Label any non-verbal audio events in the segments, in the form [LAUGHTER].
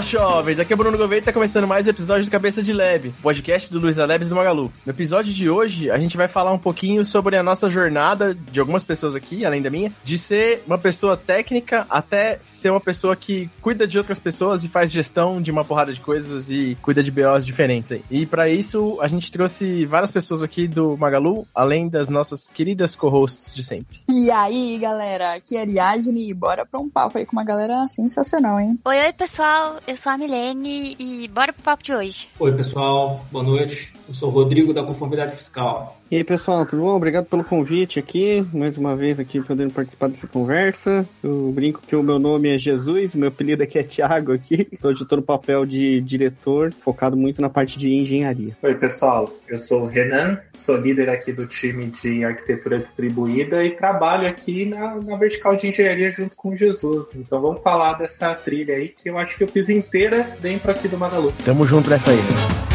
Fala jovens, aqui é Bruno Gouveia e tá começando mais um episódio do Cabeça de Lab, podcast do Luiz Labs do Magalu. No episódio de hoje, a gente vai falar um pouquinho sobre a nossa jornada, de algumas pessoas aqui, além da minha, de ser uma pessoa técnica até ser uma pessoa que cuida de outras pessoas e faz gestão de uma porrada de coisas e cuida de BOs diferentes aí. E para isso, a gente trouxe várias pessoas aqui do Magalu, além das nossas queridas co-hosts de sempre. E aí, galera, aqui é Ariadne e bora pra um papo aí com uma galera sensacional, hein? Oi, oi, pessoal, eu sou a Milene e bora pro papo de hoje. Oi, pessoal, boa noite. Eu sou o Rodrigo da Conformidade Fiscal. E aí, pessoal, tudo bom? Obrigado pelo convite aqui, mais uma vez aqui podendo participar dessa conversa. Eu brinco que o meu nome é Jesus, meu apelido aqui é Thiago aqui. Então, eu tô no papel de diretor, focado muito na parte de engenharia. Oi, pessoal, eu sou o Renan, sou líder aqui do time de arquitetura distribuída e trabalho aqui na, na vertical de engenharia junto com o Jesus. Então vamos falar dessa trilha aí que eu acho que eu fiz inteira dentro aqui do Magalu. Tamo junto nessa aí.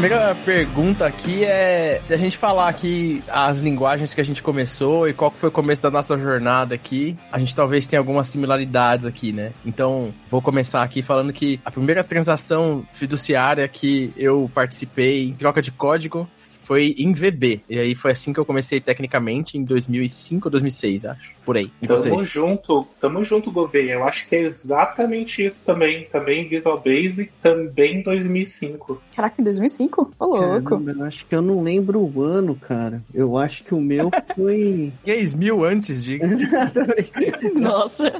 Primeira pergunta aqui é se a gente falar aqui as linguagens que a gente começou e qual foi o começo da nossa jornada aqui, a gente talvez tenha algumas similaridades aqui, né? Então, vou começar aqui falando que a primeira transação fiduciária que eu participei em troca de código foi em VB. E aí foi assim que eu comecei tecnicamente em 2005 ou 2006, acho. Por aí. E tamo vocês? junto, tamo junto, Gouveia. Eu acho que é exatamente isso também. Também Visual Basic, também 2005. Caraca, em 2005? Ô, louco. Caramba, eu acho que eu não lembro o ano, cara. Eu acho que o meu [LAUGHS] foi... 10 mil antes de... [LAUGHS] Nossa.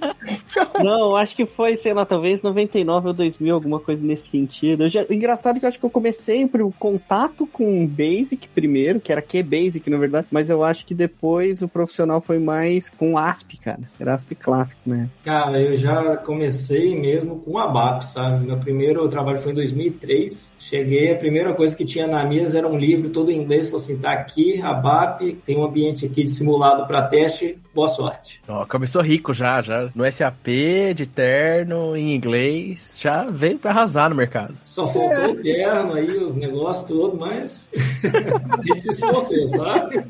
Não, acho que foi, sei lá, talvez 99 ou 2000, alguma coisa nesse sentido. Eu já... Engraçado que eu acho que eu comecei o contato com Basic primeiro, que era Q-Basic, na verdade, mas eu acho que depois o profissional foi mais com ASP, cara. Era ASP clássico, né? Cara, eu já comecei mesmo com ABAP, sabe? Meu primeiro trabalho foi em 2003. Cheguei, a primeira coisa que tinha na mesa era um livro todo em inglês. Falei assim, tá aqui, ABAP, tem um ambiente aqui de simulado para teste, boa sorte. Ó, começou rico já, já. No SAP, de terno, em inglês, já veio para arrasar no mercado. Só faltou o terno aí, os negócios todos, mas [LAUGHS] a gente se esforçou, sabe?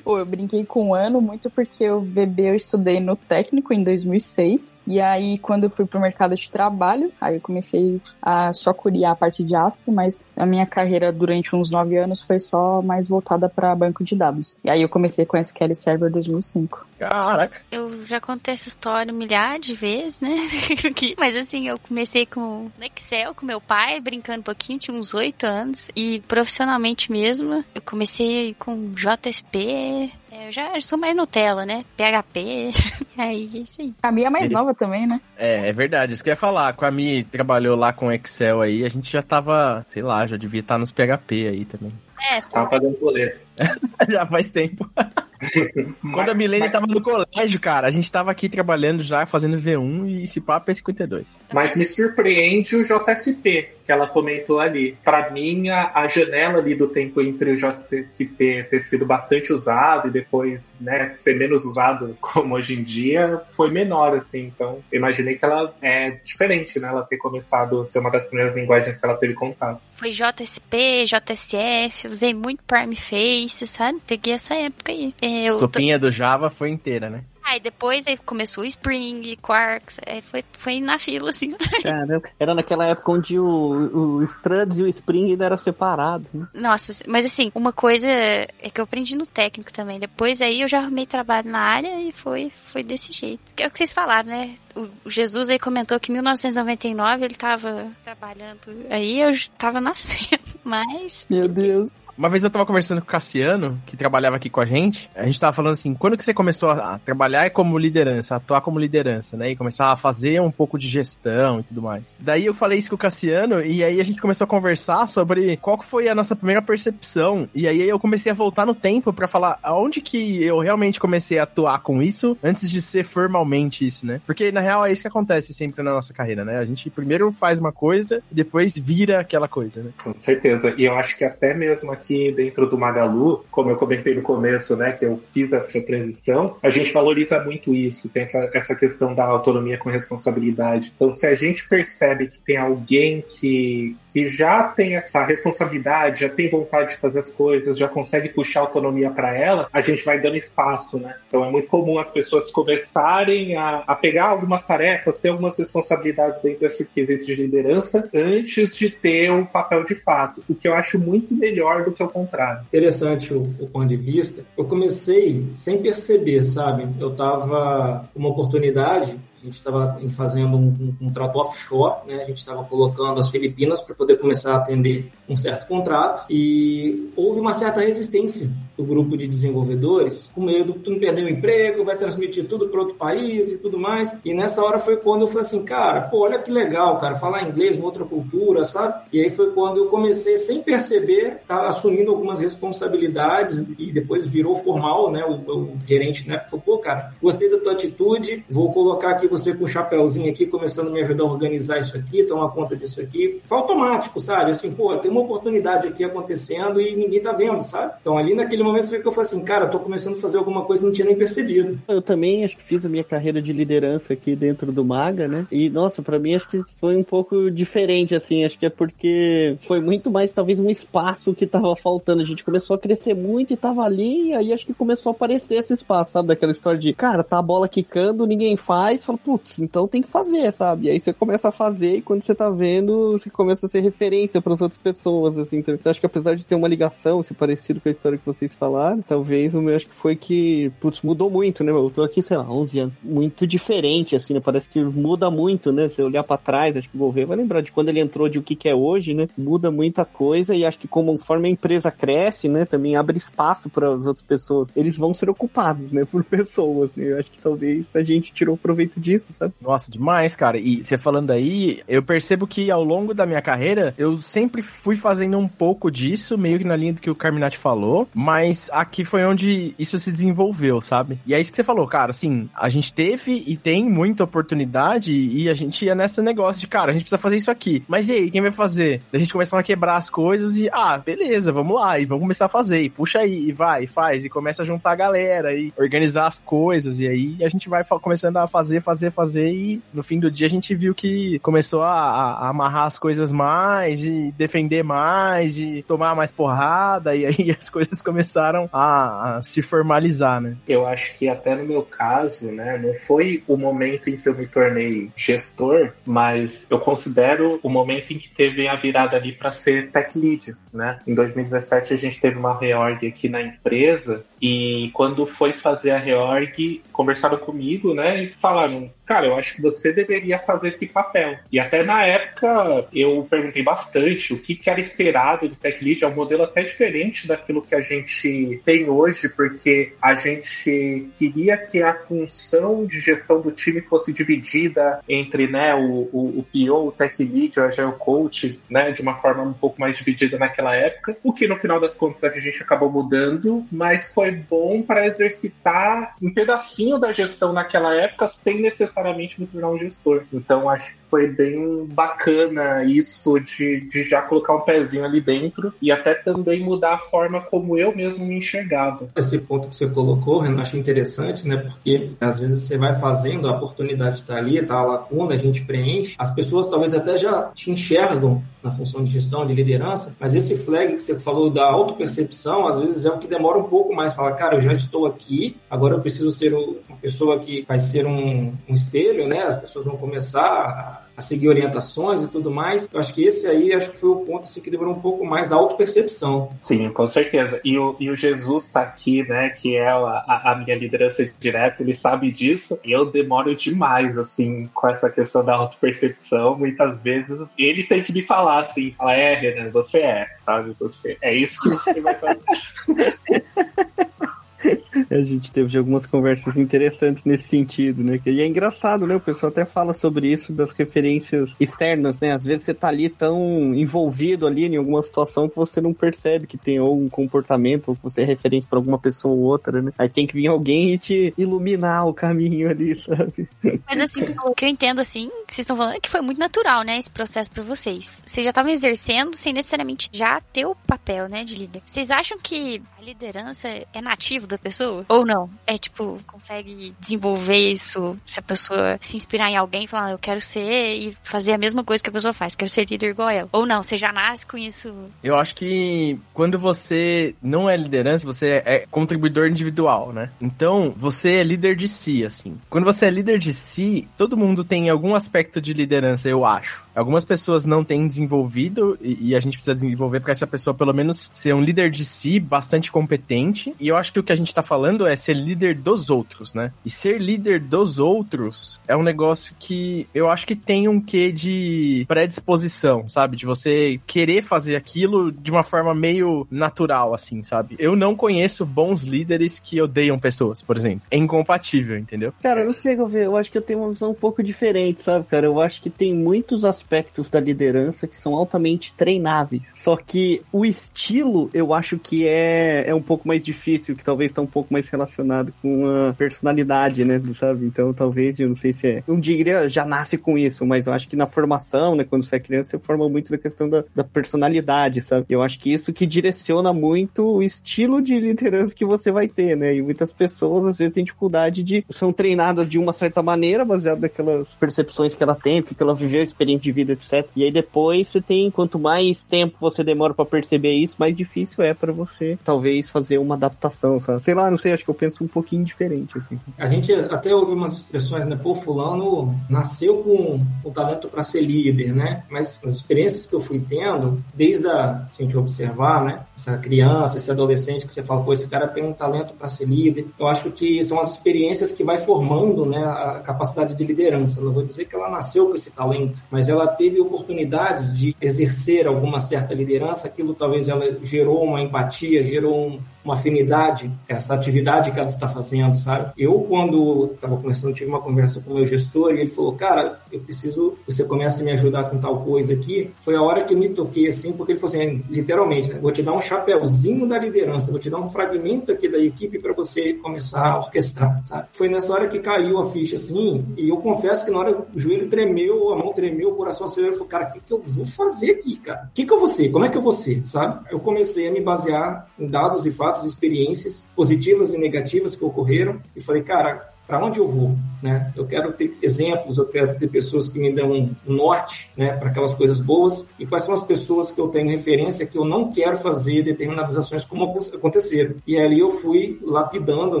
Pô, eu brinquei com um ano muito porque o bebê eu estudei no técnico em 2006. E aí, quando eu fui pro mercado de trabalho, aí eu comecei a só curiar a parte de ASP, mas a minha carreira durante uns nove anos foi só mais voltada para banco de dados. E aí eu comecei com SQL Server 2005. Caraca. Eu já contei essa história milhares de vezes, né? [LAUGHS] Mas assim, eu comecei com no Excel com meu pai, brincando um pouquinho, tinha uns oito anos. E profissionalmente mesmo, eu comecei com JSP, é, eu já sou mais Nutella, né? PHP. [LAUGHS] aí, é isso aí. A minha é mais nova também, né? É, é verdade. Isso que eu ia falar. Com a Mi trabalhou lá com Excel aí, a gente já tava, sei lá, já devia estar nos PHP aí também. É, tava pagando boleto. [LAUGHS] já faz tempo. [LAUGHS] [LAUGHS] Quando a Milene mas... tava no colégio, cara, a gente tava aqui trabalhando já, fazendo V1 e esse papo é 52. Mas me surpreende o JSP que ela comentou ali. Para mim, a, a, janela ali do tempo entre o JSP ter sido bastante usado e depois, né, ser menos usado como hoje em dia, foi menor, assim. Então, imaginei que ela é diferente, né? Ela ter começado a ser uma das primeiras linguagens que ela teve contato. Foi JSP, JSF, usei muito Prime Face, sabe? Peguei essa época aí. Eu Sopinha tô... do Java foi inteira, né? Aí depois aí começou o Spring, Quarks, aí foi, foi na fila, assim. [LAUGHS] Caramba, era naquela época onde o, o Struts e o Spring ainda eram separados, né? Nossa, mas assim, uma coisa é que eu aprendi no técnico também. Depois aí eu já arrumei trabalho na área e foi, foi desse jeito. É o que vocês falaram, né? O Jesus aí comentou que em 1999 ele tava trabalhando aí, eu tava nascendo, [LAUGHS] mas... Meu Deus. Uma vez eu tava conversando com o Cassiano, que trabalhava aqui com a gente, a gente tava falando assim, quando que você começou a trabalhar trabalhar como liderança, atuar como liderança, né? E começar a fazer um pouco de gestão e tudo mais. Daí eu falei isso com o Cassiano e aí a gente começou a conversar sobre qual foi a nossa primeira percepção. E aí eu comecei a voltar no tempo para falar aonde que eu realmente comecei a atuar com isso antes de ser formalmente isso, né? Porque na real é isso que acontece sempre na nossa carreira, né? A gente primeiro faz uma coisa e depois vira aquela coisa, né? Com certeza. E eu acho que até mesmo aqui dentro do Magalu, como eu comentei no começo, né, que eu fiz essa transição, a gente valoriza valoriza muito isso, tem essa questão da autonomia com responsabilidade. Então, se a gente percebe que tem alguém que, que já tem essa responsabilidade, já tem vontade de fazer as coisas, já consegue puxar autonomia para ela, a gente vai dando espaço, né? Então é muito comum as pessoas começarem a, a pegar algumas tarefas, ter algumas responsabilidades dentro desse quesito de liderança antes de ter o um papel de fato, o que eu acho muito melhor do que o contrário. Interessante o, o ponto de vista. Eu comecei sem perceber, sabe? Eu tava uma oportunidade a gente estava fazendo um, um, contrato offshore, né? a gente estava colocando as Filipinas para poder começar a atender um certo contrato e houve uma certa resistência do grupo de desenvolvedores, com medo que tu não perder o emprego, vai transmitir tudo para outro país e tudo mais. E nessa hora foi quando eu falei assim, cara, pô, olha que legal, cara, falar inglês, uma outra cultura, sabe? E aí foi quando eu comecei, sem perceber, tá assumindo algumas responsabilidades e depois virou formal, né? O, o gerente, né? Falou, pô, cara, gostei da tua atitude, vou colocar aqui você com o um chapéuzinho aqui, começando a me ajudar a organizar isso aqui, tomar conta disso aqui. Foi automático, sabe? Assim, pô, tem uma oportunidade aqui acontecendo e ninguém tá vendo, sabe? Então ali naquele momento que eu falei assim, cara, tô começando a fazer alguma coisa e não tinha nem percebido. Eu também acho que fiz a minha carreira de liderança aqui dentro do Maga, né? E, nossa, para mim acho que foi um pouco diferente, assim, acho que é porque foi muito mais, talvez, um espaço que tava faltando. A gente começou a crescer muito e tava ali, e aí acho que começou a aparecer esse espaço, sabe? Daquela história de, cara, tá a bola quicando, ninguém faz, fala, putz, então tem que fazer, sabe? E aí você começa a fazer e quando você tá vendo, você começa a ser referência para as outras pessoas, assim. Então, acho que apesar de ter uma ligação, se parecido com a história que vocês falaram, talvez o meu acho que foi que, putz, mudou muito, né? Eu tô aqui, sei lá, 11 anos. Muito diferente, assim, né? Parece que muda muito, né? Se olhar para trás, acho que vou ver, vai lembrar de quando ele entrou de o que, que é hoje, né? Muda muita coisa e acho que conforme a empresa cresce, né? Também abre espaço para as outras pessoas. Eles vão ser ocupados, né? [LAUGHS] Por pessoas, né? Eu acho que talvez a gente tirou proveito disso, sabe? Nossa, demais, cara. E você falando aí, eu percebo que ao longo da minha carreira, eu sempre fui fazendo um pouco disso, meio que na linha do que o Carminati falou, mas aqui foi onde isso se desenvolveu, sabe? E é isso que você falou, cara, assim, a gente teve e tem muita oportunidade e a gente ia nessa negócio de, cara, a gente precisa fazer isso aqui. Mas e aí, quem vai fazer? A gente começa a quebrar as coisas e, ah, beleza, vamos lá, e vamos começar a fazer. E puxa aí, e vai, e faz, e começa a juntar a galera e organizar as coisas. E aí a gente vai começando a fazer, fazer, fazer e no fim do dia a gente viu que começou a, a amarrar as coisas mais e defender mais e tomar mais porrada e aí [LAUGHS] as coisas começaram a, a, se formalizar, né? Eu acho que até no meu caso, né, não foi o momento em que eu me tornei gestor, mas eu considero o momento em que teve a virada ali para ser tech lead, né? Em 2017 a gente teve uma reorg aqui na empresa e quando foi fazer a reorg, conversaram comigo, né, e falaram: "Cara, eu acho que você deveria fazer esse papel". E até na época eu perguntei bastante o que, que era esperado do tech lead, é um modelo até diferente daquilo que a gente tem hoje, porque a gente queria que a função de gestão do time fosse dividida entre, né, o, o, o PO, o tech lead, o agile coach, né, de uma forma um pouco mais dividida naquela época, o que no final das contas a gente acabou mudando, mas foi bom para exercitar um pedacinho da gestão naquela época sem necessariamente me tornar um gestor. Então acho foi bem bacana isso de, de já colocar um pezinho ali dentro e até também mudar a forma como eu mesmo me enxergava. Esse ponto que você colocou, Renan, acho interessante, né? Porque às vezes você vai fazendo, a oportunidade está ali, tá a lacuna, a gente preenche. As pessoas talvez até já te enxergam na função de gestão, de liderança, mas esse flag que você falou da autopercepção, às vezes é o que demora um pouco mais. Fala, cara, eu já estou aqui, agora eu preciso ser uma pessoa que vai ser um, um espelho, né? As pessoas vão começar a a seguir orientações e tudo mais. Eu acho que esse aí acho que foi o ponto assim, que demorou um pouco mais da autopercepção. Sim, com certeza. E o, e o Jesus está aqui, né? Que é a, a, minha liderança direta, ele sabe disso. E eu demoro demais, assim, com essa questão da autopercepção. Muitas vezes ele tem que me falar assim, falar, é, Renan, você é, sabe? Você é isso que você vai fazer. [LAUGHS] [LAUGHS] A gente teve algumas conversas interessantes nesse sentido, né? E é engraçado, né? O pessoal até fala sobre isso das referências externas, né? Às vezes você tá ali tão envolvido ali em alguma situação que você não percebe que tem algum comportamento ou que você é referência para alguma pessoa ou outra, né? Aí tem que vir alguém e te iluminar o caminho ali, [LAUGHS] sabe? Mas assim, o que eu entendo assim, que vocês estão falando é que foi muito natural, né, esse processo para vocês. Vocês já estavam exercendo sem necessariamente já ter o papel, né, de líder. Vocês acham que a liderança é nativo da pessoa? Pessoa? Ou não? É tipo, consegue desenvolver isso se a pessoa se inspirar em alguém e falar, eu quero ser e fazer a mesma coisa que a pessoa faz, quero ser líder igual ela. Ou não, você já nasce com isso. Eu acho que quando você não é liderança, você é contribuidor individual, né? Então, você é líder de si, assim. Quando você é líder de si, todo mundo tem algum aspecto de liderança, eu acho. Algumas pessoas não têm desenvolvido e, e a gente precisa desenvolver para essa pessoa pelo menos ser um líder de si bastante competente. E eu acho que o que a gente tá falando é ser líder dos outros, né? E ser líder dos outros é um negócio que eu acho que tem um quê de predisposição, sabe? De você querer fazer aquilo de uma forma meio natural, assim, sabe? Eu não conheço bons líderes que odeiam pessoas, por exemplo. É incompatível, entendeu? Cara, eu não sei, eu acho que eu tenho uma visão um pouco diferente, sabe, cara? Eu acho que tem muitos aspectos da liderança que são altamente treináveis. Só que o estilo, eu acho que é, é um pouco mais difícil, que talvez está um pouco mais relacionado com a personalidade, né? Sabe? Então, talvez, eu não sei se é. Um diria já nasce com isso, mas eu acho que na formação, né? Quando você é criança, você forma muito da questão da, da personalidade, sabe? Eu acho que isso que direciona muito o estilo de liderança que você vai ter, né? E muitas pessoas, às vezes, têm dificuldade de. são treinadas de uma certa maneira, baseado naquelas percepções que ela tem, que ela viveu, experiência de vida, etc. E aí depois você tem, quanto mais tempo você demora para perceber isso, mais difícil é para você, talvez, fazer uma adaptação, sabe? Sei lá, não sei, acho que eu penso um pouquinho diferente. Assim. A gente até ouve umas expressões, né? Pô, fulano nasceu com o talento para ser líder, né? Mas as experiências que eu fui tendo, desde a, a gente observar, né? Essa criança, esse adolescente que você fala, pô, esse cara tem um talento para ser líder. Eu acho que são as experiências que vai formando, né? A capacidade de liderança. Não vou dizer que ela nasceu com esse talento, mas ela teve oportunidades de exercer alguma certa liderança, aquilo talvez ela gerou uma empatia, gerou um, uma afinidade, essa atividade que ela está fazendo, sabe? Eu, quando estava conversando, tive uma conversa com o meu gestor e ele falou, cara, eu preciso, você começa a me ajudar com tal coisa aqui. Foi a hora que eu me toquei assim, porque ele falou assim, literalmente, né? Vou te dar um chapéuzinho da liderança, vou te dar um fragmento aqui da equipe para você começar a orquestrar, sabe? Foi nessa hora que caiu a ficha assim, e eu confesso que na hora o joelho tremeu, a mão tremeu, o coração acelerou, eu falei, cara, o que, que eu vou fazer aqui, cara? O que, que eu vou ser? Como é que eu vou ser, sabe? Eu comecei a me basear em dados e fatos, experiências positivas e negativas que ocorreram, e falei, cara, para onde eu vou, né? Eu quero ter exemplos, eu quero ter pessoas que me dão um norte, né, para aquelas coisas boas e quais são as pessoas que eu tenho referência que eu não quero fazer determinadas ações como aconteceram. E ali eu fui lapidando,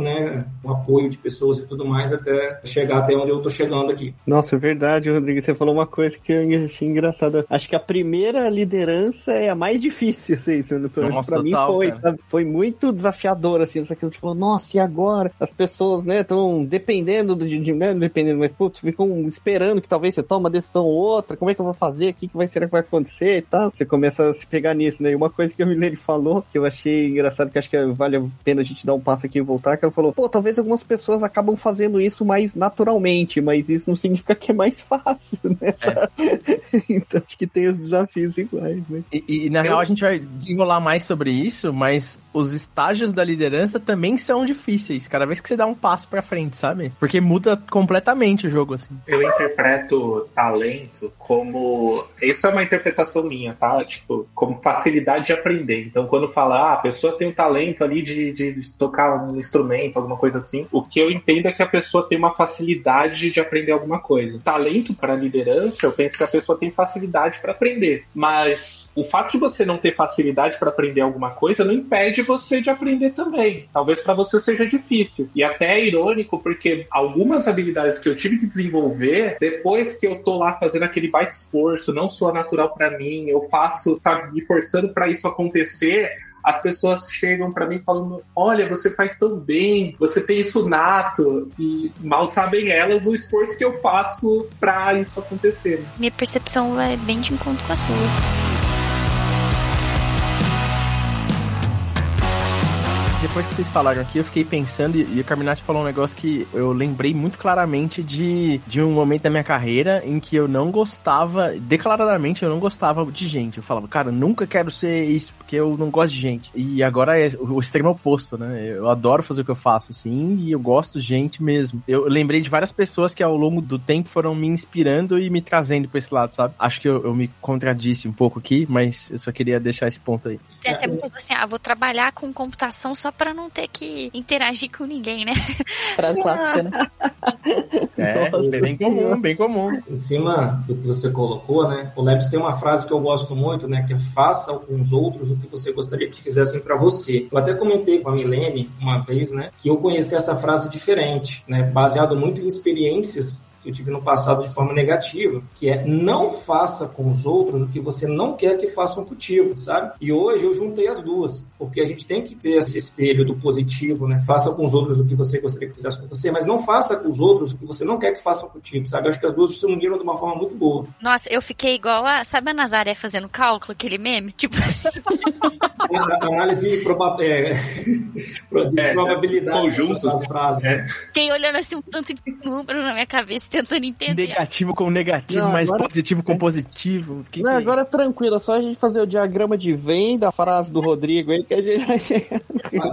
né, o apoio de pessoas e tudo mais até chegar até onde eu tô chegando aqui. Nossa, é verdade, Rodrigo, você falou uma coisa que eu achei engraçada. Acho que a primeira liderança é a mais difícil, assim, para mim foi, sabe? Foi muito desafiador assim, essa questão, tipo, nossa, e agora? As pessoas, né, estão dependendo do de, né, dependendo, mas putz, ficam esperando que talvez você tome uma decisão ou outra, como é que eu vou fazer, o que, que vai ser que vai acontecer e tal. Você começa a se pegar nisso, né? E uma coisa que a Milene falou, que eu achei engraçado, que acho que vale a pena a gente dar um passo aqui e voltar, que ela falou, pô, talvez algumas pessoas acabam fazendo isso mais naturalmente, mas isso não significa que é mais [LAUGHS] fácil, né? É. [LAUGHS] então acho que tem os desafios iguais, né? E, e na eu... real a gente vai desenrolar mais sobre isso, mas os estágios da liderança também são difíceis, cada vez que você dá um passo para frente, sabe? Porque muda completamente o jogo, assim. Eu interpreto talento como. Isso é uma interpretação minha, tá? Tipo, como facilidade de aprender. Então, quando fala, ah, a pessoa tem um talento ali de, de tocar um instrumento, alguma coisa assim, o que eu entendo é que a pessoa tem uma facilidade de aprender alguma coisa. Talento para liderança, eu penso que a pessoa tem facilidade para aprender. Mas o fato de você não ter facilidade para aprender alguma coisa não impede você de aprender também. Talvez para você seja difícil. E até é irônico, porque algumas habilidades que eu tive que desenvolver, depois que eu tô lá fazendo aquele baita esforço, não soa natural para mim, eu faço, sabe, me forçando para isso acontecer, as pessoas chegam para mim falando: Olha, você faz tão bem, você tem isso nato, e mal sabem elas o esforço que eu faço para isso acontecer. Minha percepção é bem de encontro com a sua. Depois que vocês falaram aqui, eu fiquei pensando, e, e o Carminati falou um negócio que eu lembrei muito claramente de, de um momento da minha carreira em que eu não gostava, declaradamente eu não gostava de gente. Eu falava, cara, nunca quero ser isso, porque eu não gosto de gente. E agora é o extremo oposto, né? Eu adoro fazer o que eu faço, assim, e eu gosto de gente mesmo. Eu lembrei de várias pessoas que ao longo do tempo foram me inspirando e me trazendo pra esse lado, sabe? Acho que eu, eu me contradisse um pouco aqui, mas eu só queria deixar esse ponto aí. Você até falou assim, ah, vou trabalhar com computação só pra pra não ter que interagir com ninguém, né? [LAUGHS] Frase clássica, né? [LAUGHS] É, Nossa, bem comum, bem comum. Em cima do que você colocou, né? O Lebs tem uma frase que eu gosto muito, né? Que é faça com os outros o que você gostaria que fizessem para você. Eu até comentei com a Milene uma vez, né? Que eu conheci essa frase diferente, né? Baseado muito em experiências que eu tive no passado de forma negativa, que é não faça com os outros o que você não quer que façam contigo, sabe? E hoje eu juntei as duas, porque a gente tem que ter esse espelho do positivo, né? Faça com os outros o que você gostaria que fizesse com você, mas não faça com os outros o que você não quer que façam contigo, sabe? Eu acho que as duas se uniram de uma forma muito boa. Nossa, eu fiquei igual a. Sabe a Nazaré fazendo cálculo, aquele meme? Tipo assim. [LAUGHS] A, análise proba é, [LAUGHS] de É, probabilidade conjuntos. das frases. É. Fiquei olhando assim um tanto de número na minha cabeça, tentando entender. Negativo com negativo, Não, mais agora- positivo com positivo. Que Não, que- agora tranquilo, é só a gente fazer o diagrama de venda, a frase do Rodrigo aí, que a gente vai chegar.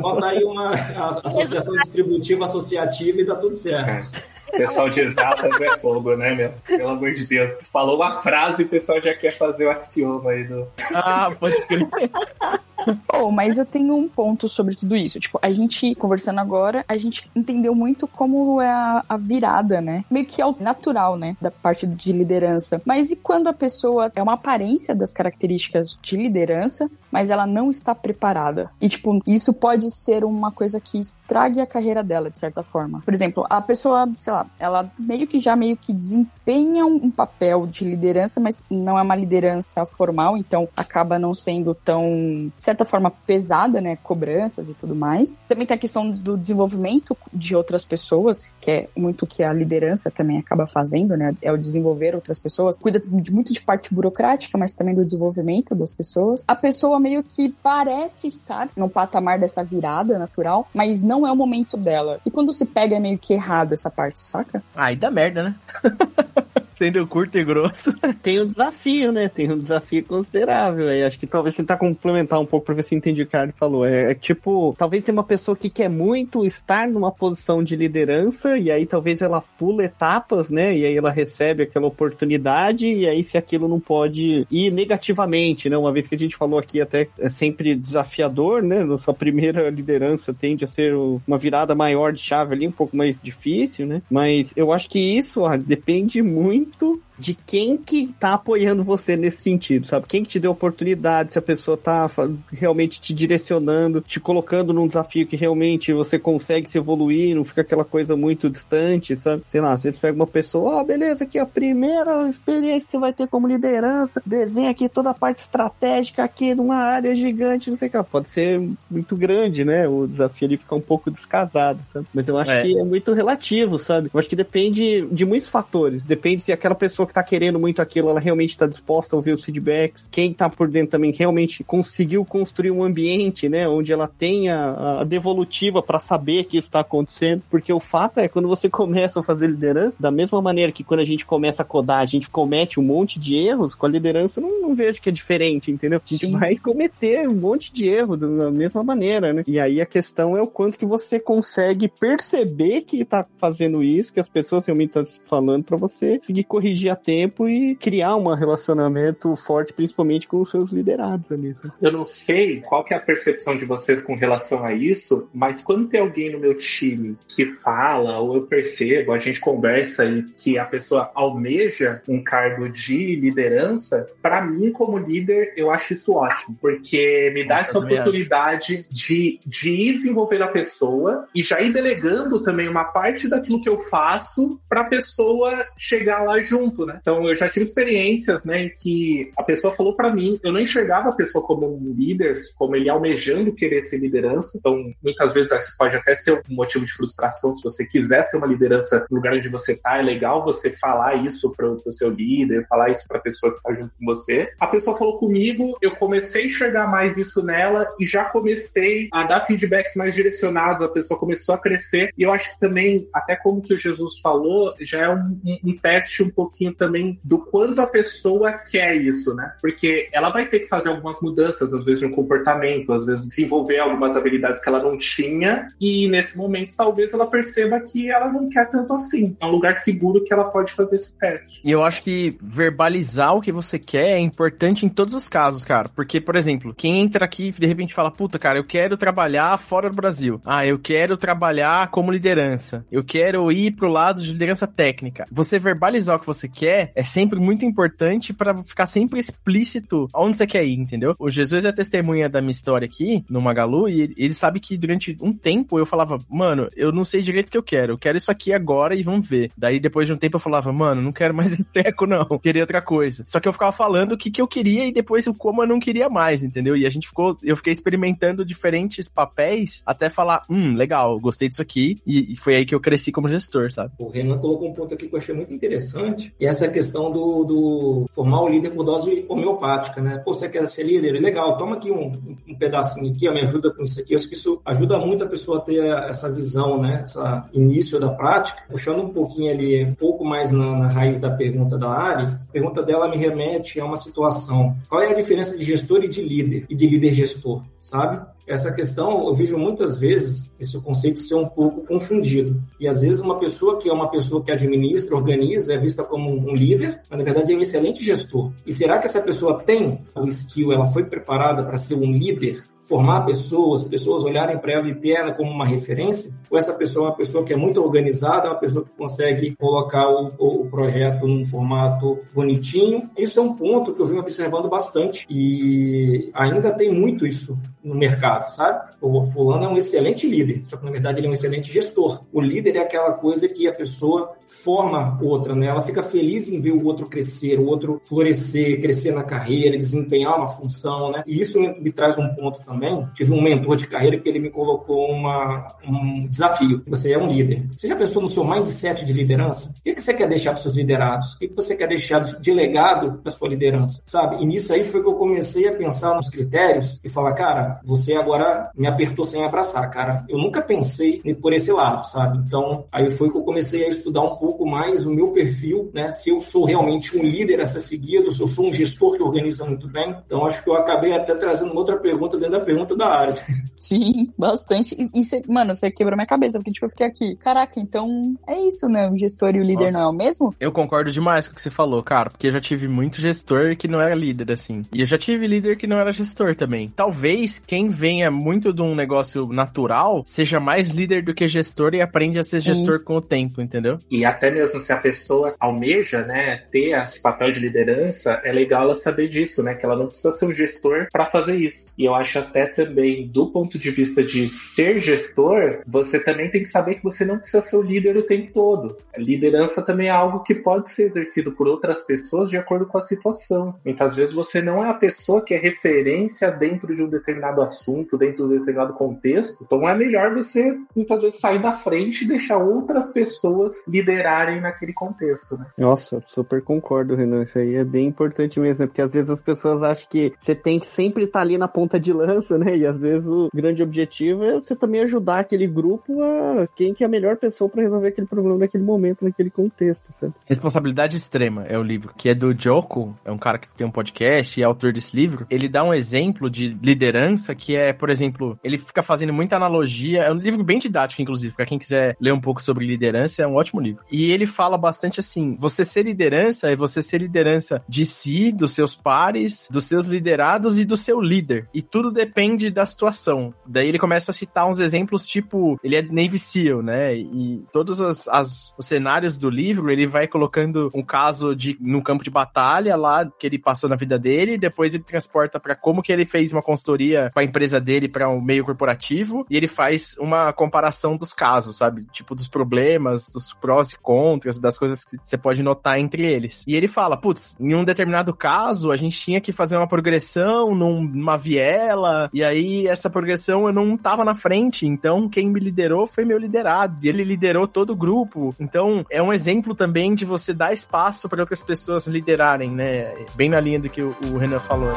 Bota aí uma a- associação distributiva associativa e dá tudo certo. O pessoal de exatas é fogo, né, meu? Pelo amor de Deus. Falou uma frase e o pessoal já quer fazer o axioma aí do. Ah, pode crer. [LAUGHS] [LAUGHS] Oh, mas eu tenho um ponto sobre tudo isso. Tipo, a gente, conversando agora, a gente entendeu muito como é a, a virada, né? Meio que é o natural, né? Da parte de liderança. Mas e quando a pessoa é uma aparência das características de liderança, mas ela não está preparada? E, tipo, isso pode ser uma coisa que estrague a carreira dela, de certa forma. Por exemplo, a pessoa, sei lá, ela meio que já meio que desempenha um, papel de liderança, mas não é uma liderança formal, então acaba não sendo tão, certa forma, pesada, né? Cobranças e tudo mais. Também tem a questão do desenvolvimento de outras pessoas, que é muito o que a liderança também acaba fazendo, né? É o desenvolver outras pessoas. Cuida muito de parte burocrática, mas também do desenvolvimento das pessoas. A pessoa meio que parece estar no patamar dessa virada natural, mas não é o momento dela. E quando se pega é meio que errado essa parte, saca? Aí dá merda, né? [LAUGHS] Sendo curto e grosso. [LAUGHS] Tem um desafio, né? Tem um desafio considerável aí. Acho que talvez tentar complementar um pouco pra ver se entendi o que Ari falou. É, é tipo, talvez tem uma pessoa que quer muito estar numa posição de liderança e aí talvez ela pula etapas, né? E aí ela recebe aquela oportunidade e aí se aquilo não pode ir negativamente, né? Uma vez que a gente falou aqui até é sempre desafiador, né? Na sua primeira liderança tende a ser uma virada maior de chave ali, um pouco mais difícil, né? Mas eu acho que isso ó, depende muito muito. De quem que tá apoiando você nesse sentido, sabe? Quem que te deu oportunidade, se a pessoa tá realmente te direcionando, te colocando num desafio que realmente você consegue se evoluir, não fica aquela coisa muito distante, sabe? Sei lá, às vezes pega uma pessoa, ó, beleza, aqui a primeira experiência que você vai ter como liderança, desenha aqui toda a parte estratégica aqui numa área gigante, não sei o que, pode ser muito grande, né? O desafio ali fica um pouco descasado, sabe? Mas eu acho É. que é muito relativo, sabe? Eu acho que depende de muitos fatores, depende se aquela pessoa que tá querendo muito aquilo, ela realmente tá disposta a ouvir os feedbacks, quem tá por dentro também realmente conseguiu construir um ambiente, né, onde ela tenha a devolutiva para saber que isso tá acontecendo, porque o fato é quando você [LAUGHS] começa a fazer liderança, da mesma maneira que quando a gente começa a codar, a gente comete um monte de erros, com a liderança não, não vejo que é diferente, entendeu? A gente Sim. vai cometer um monte de erro da mesma maneira, né? E aí a questão é o quanto que você consegue perceber que tá fazendo isso, que as pessoas realmente estão falando para você conseguir corrigir a tempo e criar um relacionamento forte, principalmente com os seus liderados ali. Eu não sei qual que é a percepção de vocês com relação a isso, mas quando tem alguém no meu time que fala, ou eu percebo, a gente conversa e que a pessoa almeja um cargo de liderança, para mim, como líder, eu acho isso ótimo, porque me dá Nossa, essa oportunidade de, de ir desenvolvendo a pessoa e já ir delegando também uma parte daquilo que eu faço para a pessoa chegar lá junto, né? Então, eu já tive experiências, né, em que a pessoa falou para mim, eu não enxergava a pessoa como um líder, como ele almejando querer ser liderança. Então, muitas vezes isso pode até ser um motivo de frustração se você quiser ser uma liderança no lugar onde você tá. É legal você falar isso pro, pro seu líder, falar isso pra pessoa que tá junto com você. A pessoa falou comigo, eu comecei a enxergar mais isso nela e já comecei a dar feedbacks mais direcionados. A pessoa começou a crescer e eu acho que também, até como que o Jesus falou, já é um, um- um teste um pouquinho também do quanto a pessoa quer isso, né? Porque ela vai ter que fazer algumas mudanças, às vezes, um comportamento, às vezes desenvolver algumas habilidades que ela não tinha, e nesse momento talvez ela perceba que ela não quer tanto assim. É um lugar seguro que ela pode fazer esse teste. E eu acho que verbalizar o que você quer é importante em todos os casos, cara. Porque, por exemplo, quem entra aqui de repente fala, puta, cara, eu quero trabalhar fora do Brasil. Ah, eu quero trabalhar como liderança. Eu quero ir pro lado de liderança técnica. Você verbalizar o que você quer é sempre muito importante para ficar sempre explícito aonde você quer ir, entendeu? O Jesus é testemunha da minha história aqui no Magalu e ele, sabe que durante um tempo eu falava, mano, eu não sei direito o que eu quero. Eu quero isso aqui agora e vamos ver. Daí depois de um tempo eu falava, mano, não quero mais [LAUGHS] esse treco não. Queria outra coisa. Só que eu ficava falando o que, que eu queria e depois o como eu não queria mais, entendeu? E a gente ficou, eu fiquei experimentando diferentes papéis até falar, hum, legal, gostei disso aqui. E, e foi aí que eu cresci como gestor, sabe? O Renan colocou um ponto aqui que eu achei muito interessante, e essa questão do, do formar o líder por dose homeopática, né? Pô, você quer ser líder? Legal, toma aqui um, um pedacinho aqui, ó, me ajuda com isso aqui. Eu acho que isso ajuda muito a pessoa a ter essa visão, né? Essa início da prática. Puxando um pouquinho ali, um pouco mais na, na raiz da pergunta da Ari, a pergunta dela me remete a uma situação. Qual é a diferença de gestor e de líder? E de líder gestor, sabe? essa questão eu vejo muitas vezes esse conceito ser um pouco confundido. E às vezes uma pessoa que é uma pessoa que administra, organiza, é vista como um líder, mas na verdade é um excelente gestor. E será que essa pessoa tem o skill, ela foi preparada para ser um líder? formar pessoas, pessoas olharem para ela e ter ela como uma referência, ou essa pessoa é uma pessoa que é muito organizada, uma pessoa que consegue colocar o, o, projeto num formato bonitinho. Isso é um ponto que eu venho observando bastante e ainda tem muito isso no mercado, sabe? O fulano é um excelente líder, só que na verdade ele é um excelente gestor. O líder é aquela coisa que a pessoa forma outra, né? Ela fica feliz em ver o outro crescer, o outro florescer, crescer na carreira, desempenhar uma função, né? E isso me traz um ponto também. Tive um mentor de carreira que ele me colocou uma, um desafio. Você é um líder. Você já pensou no seu mindset de liderança? O que você quer deixar para seus liderados? O que você quer deixar de legado da sua liderança? Sabe? E nisso aí foi que eu comecei a pensar nos critérios e falar, cara, você agora me apertou sem abraçar, cara. Eu nunca pensei por esse lado, sabe? Então, aí foi que eu comecei a estudar um pouco mais o meu perfil, né? Se eu sou realmente um líder a ser seguido, se eu sou um gestor que organiza muito bem. Então, acho que eu acabei até trazendo outra pergunta dentro da pergunta da área. Sim, bastante. E, e cê, mano, você quebrou minha cabeça, porque tipo, eu fiquei aqui. Caraca, então é isso, né? O gestor e o líder Nossa. não é o mesmo? Eu concordo demais com o que você falou, cara, porque eu já tive muito gestor que não era líder, assim. E eu já tive líder que não era gestor também. Talvez quem venha muito de um negócio natural seja mais líder do que gestor e aprende a ser Sim. gestor com o tempo, entendeu? E até mesmo se a pessoa almeja, né, ter esse papel de liderança, é legal ela saber disso, né, que ela não precisa ser um gestor para fazer isso. E eu acho até também, do ponto de vista de ser gestor, você também tem que saber que você não precisa ser o líder o tempo todo. A liderança também é algo que pode ser exercido por outras pessoas de acordo com a situação. Muitas vezes você não é a pessoa que é referência dentro de um determinado assunto, dentro de um determinado contexto. Então é melhor você muitas vezes sair da frente e deixar outras pessoas liderarem naquele contexto, né? Nossa, super concordo, Renan. Isso aí é bem importante mesmo, né? Porque às vezes as pessoas acham que você tem que sempre estar ali na ponta de lança, né? E às vezes o grande objetivo é você também ajudar aquele grupo a quem que é a melhor pessoa para resolver aquele problema naquele momento, naquele contexto, sabe? Responsabilidade Extrema é o livro, que é do Joko, é um cara que tem um podcast e é autor desse livro. Ele dá um exemplo de liderança que é, por exemplo, ele fica fazendo muita analogia, é um livro bem didático, inclusive, para quem quiser ler um pouco sobre liderança, é um ótimo livro. E ele fala bastante assim, você ser liderança é você ser liderança de si, dos seus pares, dos seus liderados e do seu líder. E tudo depende da situação. Daí ele começa a citar uns exemplos tipo, ele é Navy SEAL, né? E todos as, as, os cenários do livro, ele vai colocando um caso de no campo de batalha lá que ele passou na vida dele, depois ele transporta para como que ele fez uma consultoria com a empresa dele para um meio corporativo e ele faz uma comparação dos casos, sabe? Tipo dos problemas, dos prós e contras, das coisas que você pode notar entre eles. E ele fala, putz, em um determinado caso a gente tinha que fazer uma progressão numa viela e aí essa progressão eu não tava na frente, então quem me liderou foi meu liderado. E ele liderou todo o grupo. Então, é um exemplo também de você dar espaço para outras pessoas liderarem, né? Bem na linha do que o, o Renan falou.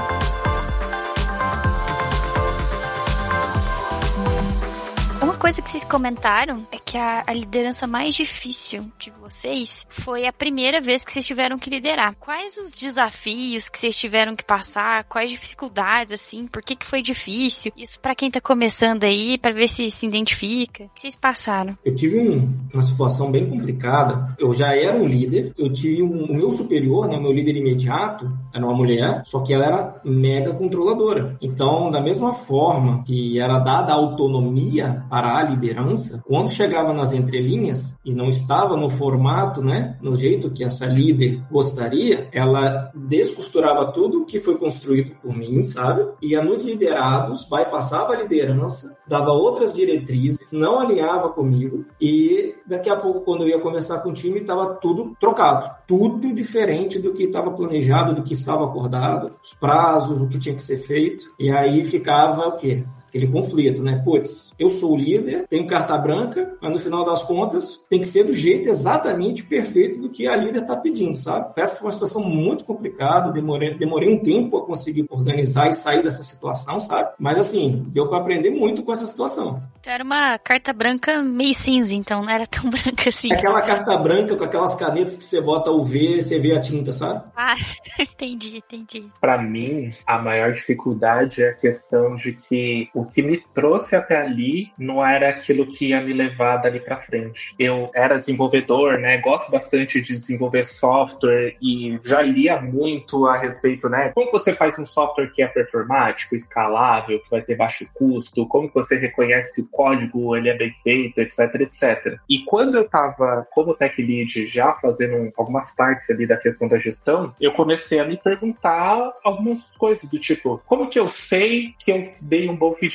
Coisa que vocês comentaram é que a, a liderança mais difícil de vocês foi a primeira vez que vocês tiveram que liderar. Quais os desafios que vocês tiveram que passar? Quais dificuldades, assim? Por que, que foi difícil? Isso para quem tá começando aí, para ver se se identifica. O que vocês passaram? Eu tive um, uma situação bem complicada. Eu já era um líder, eu tive um, o meu superior, né, o meu líder imediato, era uma mulher, só que ela era mega controladora. Então, da mesma forma que era dada autonomia para a liderança, quando chegava nas entrelinhas e não estava no formato, né, no jeito que essa líder gostaria, ela descosturava tudo que foi construído por mim, sabe? Ia nos liderados, bypassava a liderança, dava outras diretrizes, não alinhava comigo e daqui a pouco, quando eu ia conversar com o time, estava tudo trocado, tudo diferente do que estava planejado, do que estava acordado, os prazos, o que tinha que ser feito, e aí ficava o quê? Aquele conflito, né? Putz, eu sou o líder, tenho carta branca, mas no final das contas tem que ser do jeito exatamente perfeito do que a líder está pedindo, sabe? Essa foi uma situação muito complicada, demorei, demorei um tempo a conseguir organizar e sair dessa situação, sabe? Mas assim, deu para aprender muito com essa situação. Então era uma carta branca meio cinza, então não era tão [LAUGHS] branca assim. Aquela carta branca com aquelas canetas que você bota o V e você vê a tinta, sabe? Ah, [LAUGHS] entendi, entendi. Para mim, a maior dificuldade é a questão de que o que me trouxe até ali não era aquilo que ia me levar dali para frente. Eu era desenvolvedor, né? Gosto bastante de desenvolver software e já lia muito a respeito, né? Como você faz um software que é performático, escalável, que vai ter baixo custo? Como você reconhece o código ele é bem feito, etc, etc. E quando eu estava como tech lead já fazendo algumas partes ali da questão da gestão, eu comecei a me perguntar algumas coisas do tipo, como que eu sei que eu dei um bom feedback?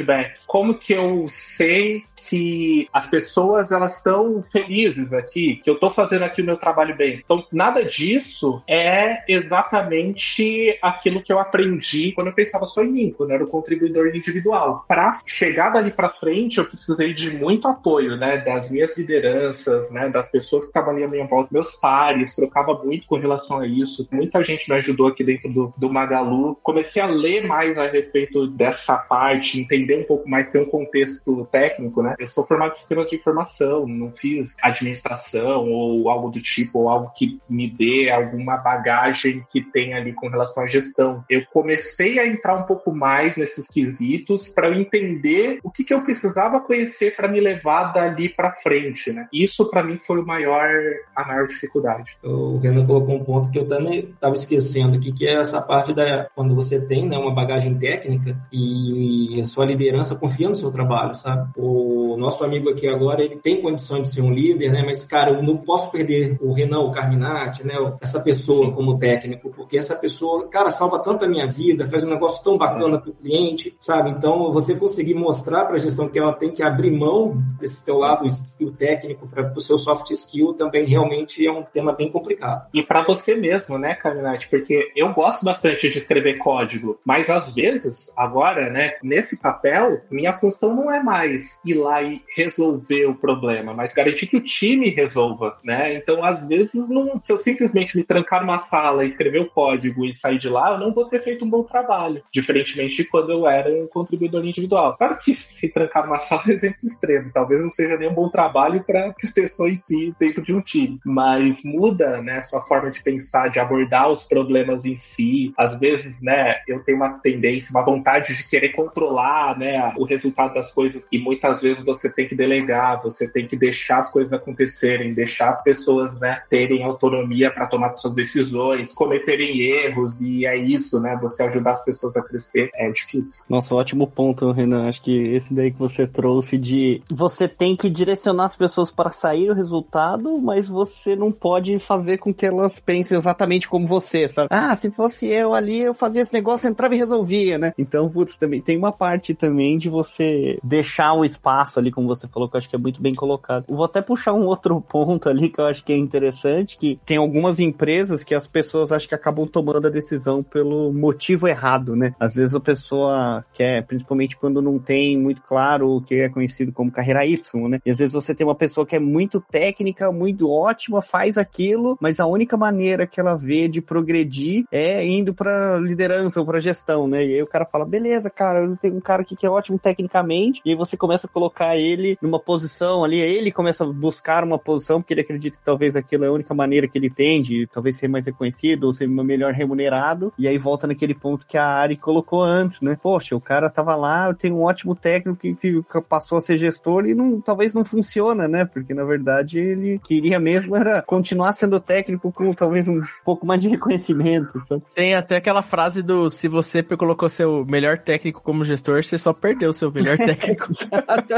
Como que eu sei que as pessoas elas estão felizes aqui, que eu estou fazendo aqui o meu trabalho bem? Então, nada disso é exatamente aquilo que eu aprendi quando eu pensava só em mim, quando eu era o contribuidor individual. Para chegar dali para frente, eu precisei de muito apoio, né, das minhas lideranças, né, das pessoas que estavam ali à minha volta, meus pares, trocava muito com relação a isso. Muita gente me ajudou aqui dentro do, do Magalu. Comecei a ler mais a respeito dessa parte, entender um pouco mais, ter um contexto técnico, né? Eu sou formado em sistemas de informação, não fiz administração ou algo do tipo, ou algo que me dê alguma bagagem que tenha ali com relação à gestão. Eu comecei a entrar um pouco mais nesses quesitos para eu entender o que, que eu precisava conhecer para me levar dali para frente, né? Isso para mim foi o maior, a maior dificuldade. O Renan colocou um ponto que eu também estava esquecendo aqui, que é essa parte da quando você tem né, uma bagagem técnica e a sua liderança confia no seu trabalho, sabe? O nosso amigo aqui agora, ele tem condições de ser um líder, né? Mas, cara, eu não posso perder o Renan, o Carminati, né? Essa pessoa como técnico, porque essa pessoa, cara, salva tanto a minha vida, faz um negócio tão bacana para o cliente, sabe? Então, você conseguir mostrar para a gestão que ela tem que abrir mão desse teu lado skill técnico para o seu soft skill também realmente é um tema bem complicado. E para você mesmo, né, Carminati? Porque eu gosto bastante de escrever código, mas às vezes, agora, né, nesse papel, minha função não é mais ir lá e resolver o problema, mas garantir que o time resolva, né? Então, às vezes, não, se eu simplesmente me trancar numa sala, escrever o código e sair de lá, eu não vou ter feito um bom trabalho, diferentemente de quando eu era um contribuidor individual. Claro que se trancar numa [LAUGHS] sala é exemplo extremo, talvez não seja nem um bom trabalho para a pessoa em si dentro de um time, mas muda, né, sua forma de pensar, de abordar os problemas em si. Às vezes, né, eu tenho uma tendência, uma vontade de querer controlar, né, o resultado das coisas e muitas vezes você tem que delegar, você tem que deixar as coisas acontecerem, deixar as pessoas, né, terem autonomia para tomar suas decisões, cometerem erros e é isso, né, você ajudar as pessoas a crescer é difícil. Nossa, ótimo ponto, Renan. Acho que esse daí que você trouxe de você tem que direcionar as pessoas para sair o resultado, mas você não pode fazer com que elas pensem exatamente como você, sabe? Ah, se fosse eu ali, eu fazia esse negócio, entrava e resolvia, né? Então, putz, também tem uma parte também de você deixar o espaço ali, como você falou, que eu acho que é muito bem colocado. vou até puxar um [LAUGHS] outro ponto ali que eu acho que é interessante, que tem algumas empresas que as pessoas acho que acabam tomando a decisão pelo motivo errado, né? Às vezes a pessoa quer, principalmente quando não tem muito claro o que é conhecido como carreira Y, né? E às vezes você tem uma pessoa que é muito técnica, muito ótima, faz aquilo, mas a única maneira que ela vê de progredir é indo para liderança ou para gestão, né? E aí o cara fala: beleza, cara, eu tenho um cara que que, que é ótimo tecnicamente, e aí você começa a colocar ele numa posição ali, ele começa a buscar uma posição, porque ele acredita que talvez aquilo é a única maneira que ele tem de talvez ser mais reconhecido ou ser melhor remunerado, e aí volta naquele ponto que a Ari colocou antes, né? Poxa, o cara tava lá, tem um ótimo técnico que, que passou a ser gestor e não, talvez não funciona, né? Porque na verdade ele queria mesmo era continuar sendo técnico com talvez um pouco mais de reconhecimento. Sabe? Tem até aquela frase do se você colocou seu melhor técnico como gestor, você só perdeu seu melhor [LAUGHS] técnico.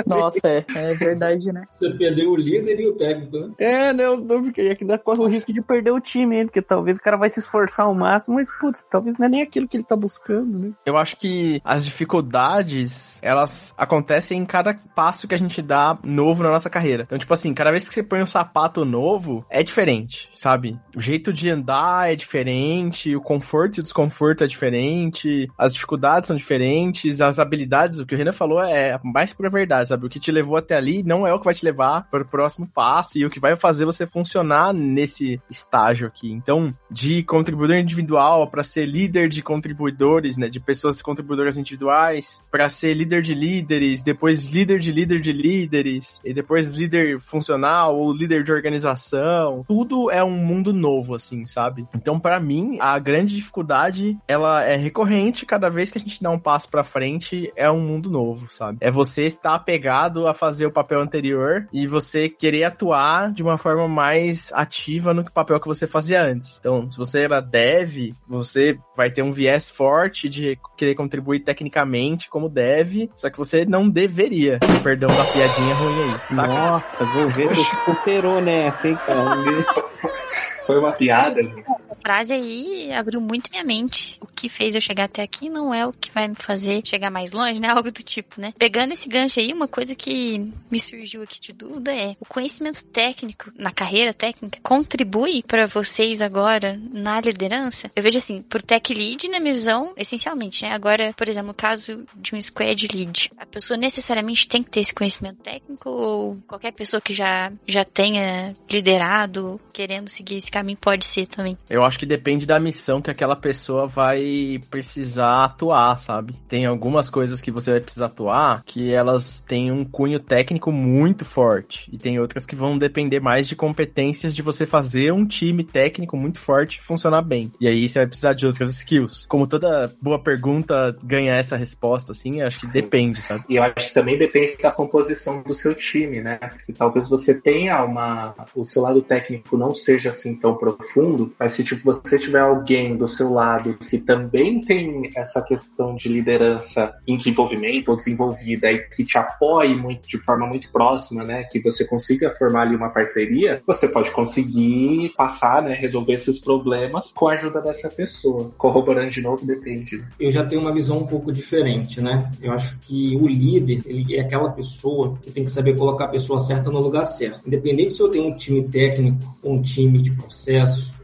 Nossa, é, [LAUGHS] é verdade, né? Você perdeu o líder e o técnico, né? É, não, não porque ainda corre o risco de perder o time, hein? porque talvez o cara vai se esforçar ao máximo, mas putz, talvez não é nem aquilo que ele tá buscando, né? Eu acho que as dificuldades, elas acontecem em cada passo que a gente dá novo na nossa carreira. Então, tipo assim, cada vez que você põe um sapato novo, é diferente, sabe? O jeito de andar é diferente, o conforto e o desconforto é diferente, as dificuldades são diferentes, as habilidades, o que o Renan falou é mais pura verdade, sabe? O que te levou até ali não é o que vai te levar para o próximo passo e o que vai fazer você funcionar nesse estágio aqui. Então, de contribuidor individual para ser líder de contribuidores, né, de pessoas contribuidoras individuais, para ser líder de líderes, depois líder de líder de líderes, e depois líder funcional ou líder de organização. Tudo é um mundo novo, assim, sabe? Então, para mim, a grande dificuldade, ela é recorrente cada vez que a gente dá um passo para frente, é um mundo novo, sabe? É você estar apegado a fazer o papel anterior e você querer atuar de uma forma mais ativa no papel que você fazia antes. Então, se você era dev, você vai ter um viés forte de querer contribuir tecnicamente como dev, só que você não deveria. Perdão da piadinha ruim aí. Saca? Nossa, governo superou [LAUGHS] nessa, hein, cara? Foi uma piada, gente frase aí abriu muito minha mente. O que fez eu chegar até aqui não é o que vai me fazer chegar mais longe, né? [LAUGHS] Algo do tipo, né? Pegando esse gancho aí, uma coisa que me surgiu aqui de dúvida é o conhecimento técnico na carreira técnica contribui para vocês agora na liderança? Eu vejo assim, por tech lead, na minha visão, essencialmente, né? Agora, por exemplo, no caso de um squad lead, a pessoa necessariamente tem que ter esse conhecimento técnico ou qualquer pessoa que já, já tenha liderado, querendo seguir esse caminho, pode ser também? Eu acho que depende da missão que aquela pessoa vai precisar atuar, sabe? Tem algumas coisas que você vai precisar atuar que elas têm um cunho técnico muito forte. E tem outras que vão depender mais de competências de você fazer um time técnico muito forte funcionar bem. E aí você vai precisar de outras skills. Como toda boa pergunta ganha essa resposta, assim, acho que Sim. depende, sabe? E eu acho que também depende da composição do seu time, né? Porque talvez você tenha uma. O seu lado técnico não seja assim tão profundo, mas se tipo você tiver alguém do seu lado que também tem essa questão de liderança em desenvolvimento ou desenvolvida e que te apoie muito de forma muito próxima, né, que você consiga formar ali uma parceria, você pode conseguir passar, né, resolver esses problemas com a ajuda dessa pessoa. Corroborando de novo, depende. Né? Eu já tenho uma visão um pouco diferente, né? Eu acho que o líder, ele é aquela pessoa que tem que saber colocar a pessoa certa no lugar certo. Independente se eu tenho um time técnico ou um time de processo,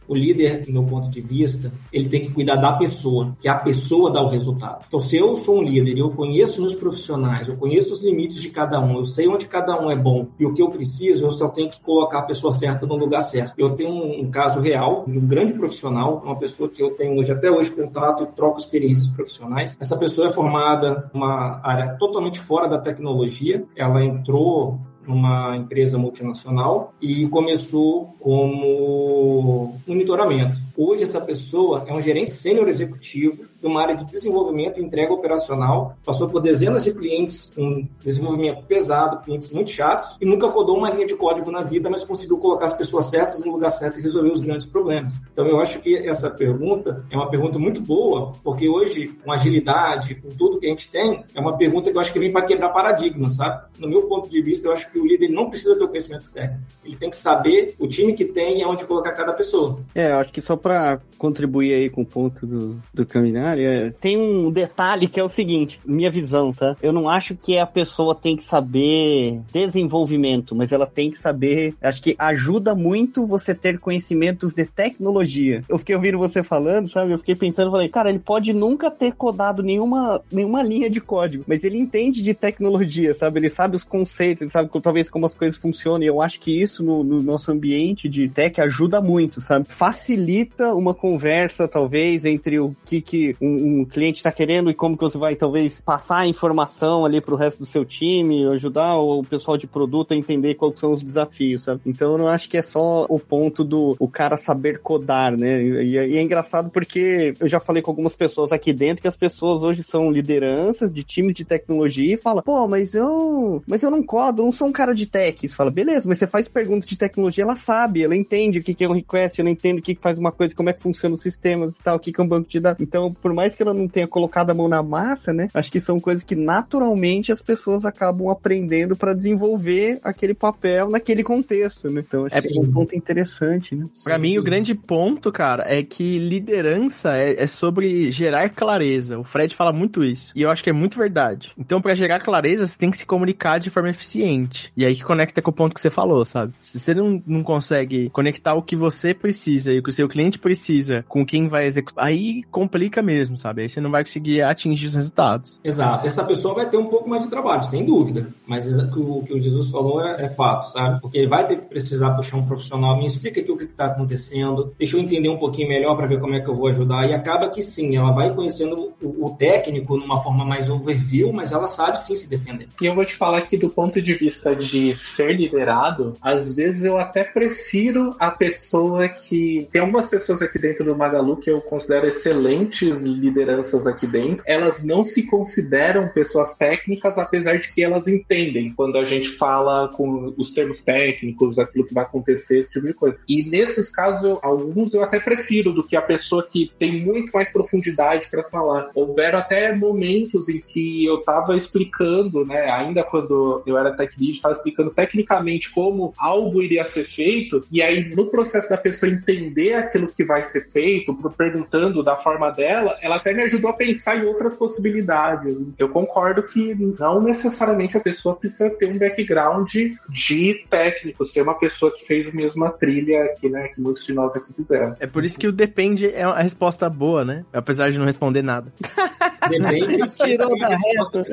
o líder, do meu ponto de vista, ele tem que cuidar da pessoa, que a pessoa dá o resultado. Então, se eu sou um líder e eu conheço meus profissionais, eu conheço os limites de cada um, eu sei onde cada um é bom e o que eu preciso, eu só tenho que colocar a pessoa certa no lugar certo. Eu tenho um, um caso real de um grande profissional, uma pessoa que eu tenho hoje, até hoje, contato e troco experiências profissionais. Essa pessoa é formada numa área totalmente fora da tecnologia. Ela entrou numa empresa multinacional e começou como monitoramento. Hoje essa pessoa é um gerente sênior executivo de uma área de desenvolvimento e entrega operacional, passou por dezenas de clientes com desenvolvimento pesado, clientes muito chatos, e nunca codou uma linha de código na vida, mas conseguiu colocar as pessoas certas no lugar certo e resolver os grandes problemas. Então eu acho que essa pergunta é uma pergunta muito boa, porque hoje, com agilidade, com tudo que a gente tem, é uma pergunta que eu acho que vem para quebrar paradigma, sabe? No meu ponto de vista, eu acho que o líder não precisa ter o conhecimento técnico. Ele tem que saber o time que tem e onde colocar cada pessoa. É, eu acho que só para contribuir aí com o ponto do, do caminhar, é, tem um detalhe que é o seguinte, minha visão, tá? Eu não acho que a pessoa tem que saber desenvolvimento, mas ela tem que saber, acho que ajuda muito você ter conhecimentos de tecnologia. Eu fiquei ouvindo você falando, sabe? Eu fiquei pensando, falei, cara, ele pode nunca ter codado nenhuma, nenhuma linha de código, mas ele entende de tecnologia, sabe? Ele sabe os conceitos, ele sabe talvez como as coisas funcionam, e eu acho que isso no, no nosso ambiente de tech ajuda muito, sabe? Facilita uma conversa, talvez, entre o que, que um, um cliente está querendo e como que você vai talvez passar a informação ali para o resto do seu time, ajudar o pessoal de produto a entender quais são os desafios, sabe? Então eu não acho que é só o ponto do o cara saber codar, né? E, e é engraçado porque eu já falei com algumas pessoas aqui dentro que as pessoas hoje são lideranças de times de tecnologia e falam, pô, mas eu, mas eu não codo, eu não sou um cara de tech. Você fala, beleza, mas você faz perguntas de tecnologia, ela sabe, ela entende o que é um request, ela entende o que faz uma coisa, como é que funciona os sistemas e tal, o que é um banco de dados. Então, por mais que ela não tenha colocado a mão na massa, né? Acho que são coisas que naturalmente as pessoas acabam aprendendo para desenvolver aquele papel naquele contexto, né? Então, acho é, que é um ponto interessante, né? Para mim, o grande ponto, cara, é que liderança é, é sobre gerar clareza. O Fred fala muito isso. E eu acho que é muito verdade. Então, para gerar clareza, você tem que se comunicar de forma eficiente. E aí que conecta com o ponto que você falou, sabe? Se você não, não consegue conectar o que você precisa e o que o seu cliente precisa com quem vai executar, aí complica mesmo, sabe? Aí você não vai conseguir atingir os resultados. Exato. Essa pessoa vai ter um pouco mais de trabalho, sem dúvida. Mas o que o Jesus falou é, é fato, sabe? Porque ele vai ter que precisar puxar um profissional, me explica aqui o que está acontecendo, deixa eu entender um pouquinho melhor para ver como é que eu vou ajudar. E acaba que sim, ela vai conhecendo o, o técnico numa forma mais overview, mas ela sabe sim se defender. E eu vou te falar que do ponto de vista de ser liderado, às vezes eu até prefiro a pessoa que. Tem algumas pessoas aqui dentro do Magalu que eu considero excelentes lideranças aqui dentro. Elas não se consideram pessoas técnicas, apesar de que elas entendem quando a gente fala com os termos técnicos, aquilo que vai acontecer, esse tipo de coisa. E nesses casos, eu, alguns eu até prefiro do que a pessoa que tem muito mais profundidade para falar. Houveram até momentos em que eu estava explicando, né, ainda quando eu era tech lead, estava explicando tecnicamente como algo iria ser feito, e aí no processo da pessoa entender aquilo que vai ser feito, perguntando da forma dela, ela até me ajudou a pensar em outras possibilidades. Eu concordo que não necessariamente a pessoa precisa ter um background de técnico, ser uma pessoa que fez a mesma trilha aqui, né, que muitos de nós aqui fizeram. É por isso que o depende é a resposta boa, né? Apesar de não responder nada. [LAUGHS] Depende tirou da reta.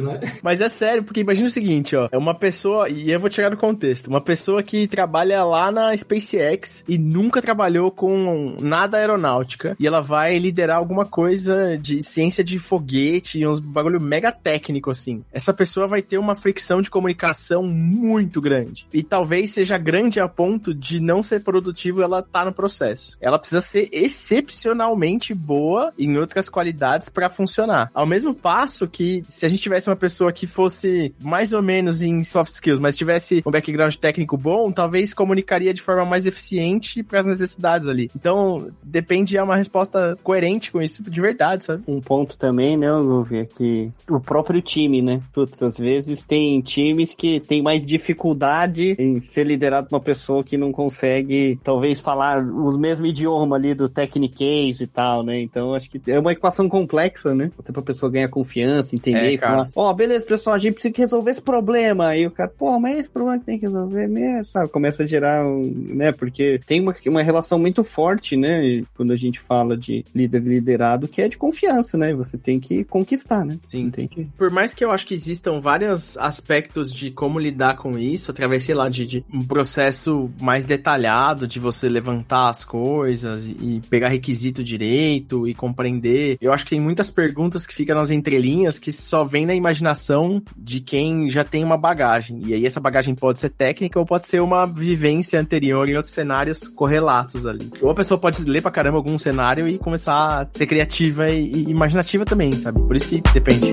né? Mas é sério, porque imagina o seguinte, ó, é uma pessoa, e eu vou tirar do contexto, uma pessoa que trabalha lá na SpaceX e nunca trabalhou com nada aeronáutica, e ela vai liderar alguma coisa de ciência de foguete, uns bagulho mega técnico assim. Essa pessoa vai ter uma fricção de comunicação muito grande. E talvez seja grande a ponto de não ser produtivo ela tá no processo. Ela precisa ser excepcionalmente boa em outras qualidades para funcionar. Ao mesmo passo que se a gente tivesse uma pessoa que fosse mais ou menos em soft skills, mas tivesse um background técnico bom, talvez comunicaria de forma mais eficiente para as necessidades ali. Então, depende é uma resposta coerente com isso de verdade, sabe? Um ponto também, né, Luvi, é que o próprio time, né? Putz, às vezes tem times que tem mais dificuldade em ser liderado por uma pessoa que não consegue, talvez, falar o mesmo idioma ali do Technicase e tal, né? Então, acho que é uma equação complexa, né? Até pra pessoa ganhar confiança, entender é, e falar, ó, oh, beleza, pessoal, a gente precisa resolver esse problema. Aí o cara, pô, mas esse problema que tem que resolver mesmo, sabe? Começa a gerar, um, né? Porque tem uma, uma relação muito forte, né? Quando a gente fala de líder liderado, que é de confiança, né? Você tem que conquistar, né? Sim. Tem que... Por mais que eu acho que existam vários aspectos de como lidar com isso, através, sei lá, de, de um processo mais detalhado de você levantar as coisas e pegar requisito direito e compreender. Eu acho que tem muitas perguntas que ficam nas entrelinhas que só vem na imaginação de quem já tem uma bagagem. E aí essa bagagem pode ser técnica ou pode ser uma vivência anterior em outros cenários correlatos ali. Ou a pessoa pode ler pra caramba algum cenário e começar a ser criativa e, e imaginativa também, sabe? Por isso que depende.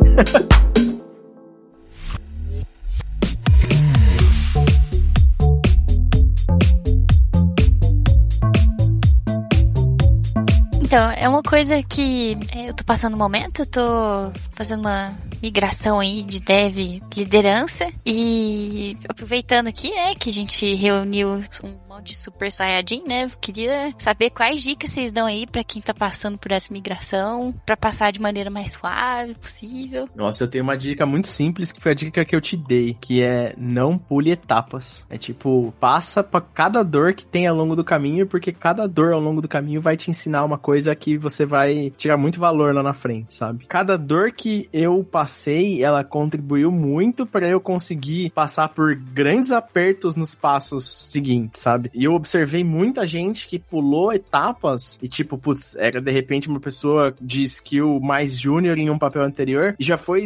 Então, é uma coisa que é, eu tô passando no momento, eu tô fazendo uma migração aí de dev liderança e aproveitando aqui, né, que a gente reuniu um de Super Saiyajin, né? Queria saber quais dicas vocês dão aí para quem tá passando por essa migração, para passar de maneira mais suave possível. Nossa, eu tenho uma dica muito simples que foi a dica que eu te dei, que é não pule etapas. É tipo, passa para cada dor que tem ao longo do caminho, porque cada dor ao longo do caminho vai te ensinar uma coisa que você vai tirar muito valor lá na frente, sabe? Cada dor que eu passei passei, ela contribuiu muito para eu conseguir passar por grandes apertos nos passos seguintes, sabe? E eu observei muita gente que pulou etapas e, tipo, putz, era de repente uma pessoa de skill mais júnior em um papel anterior e já foi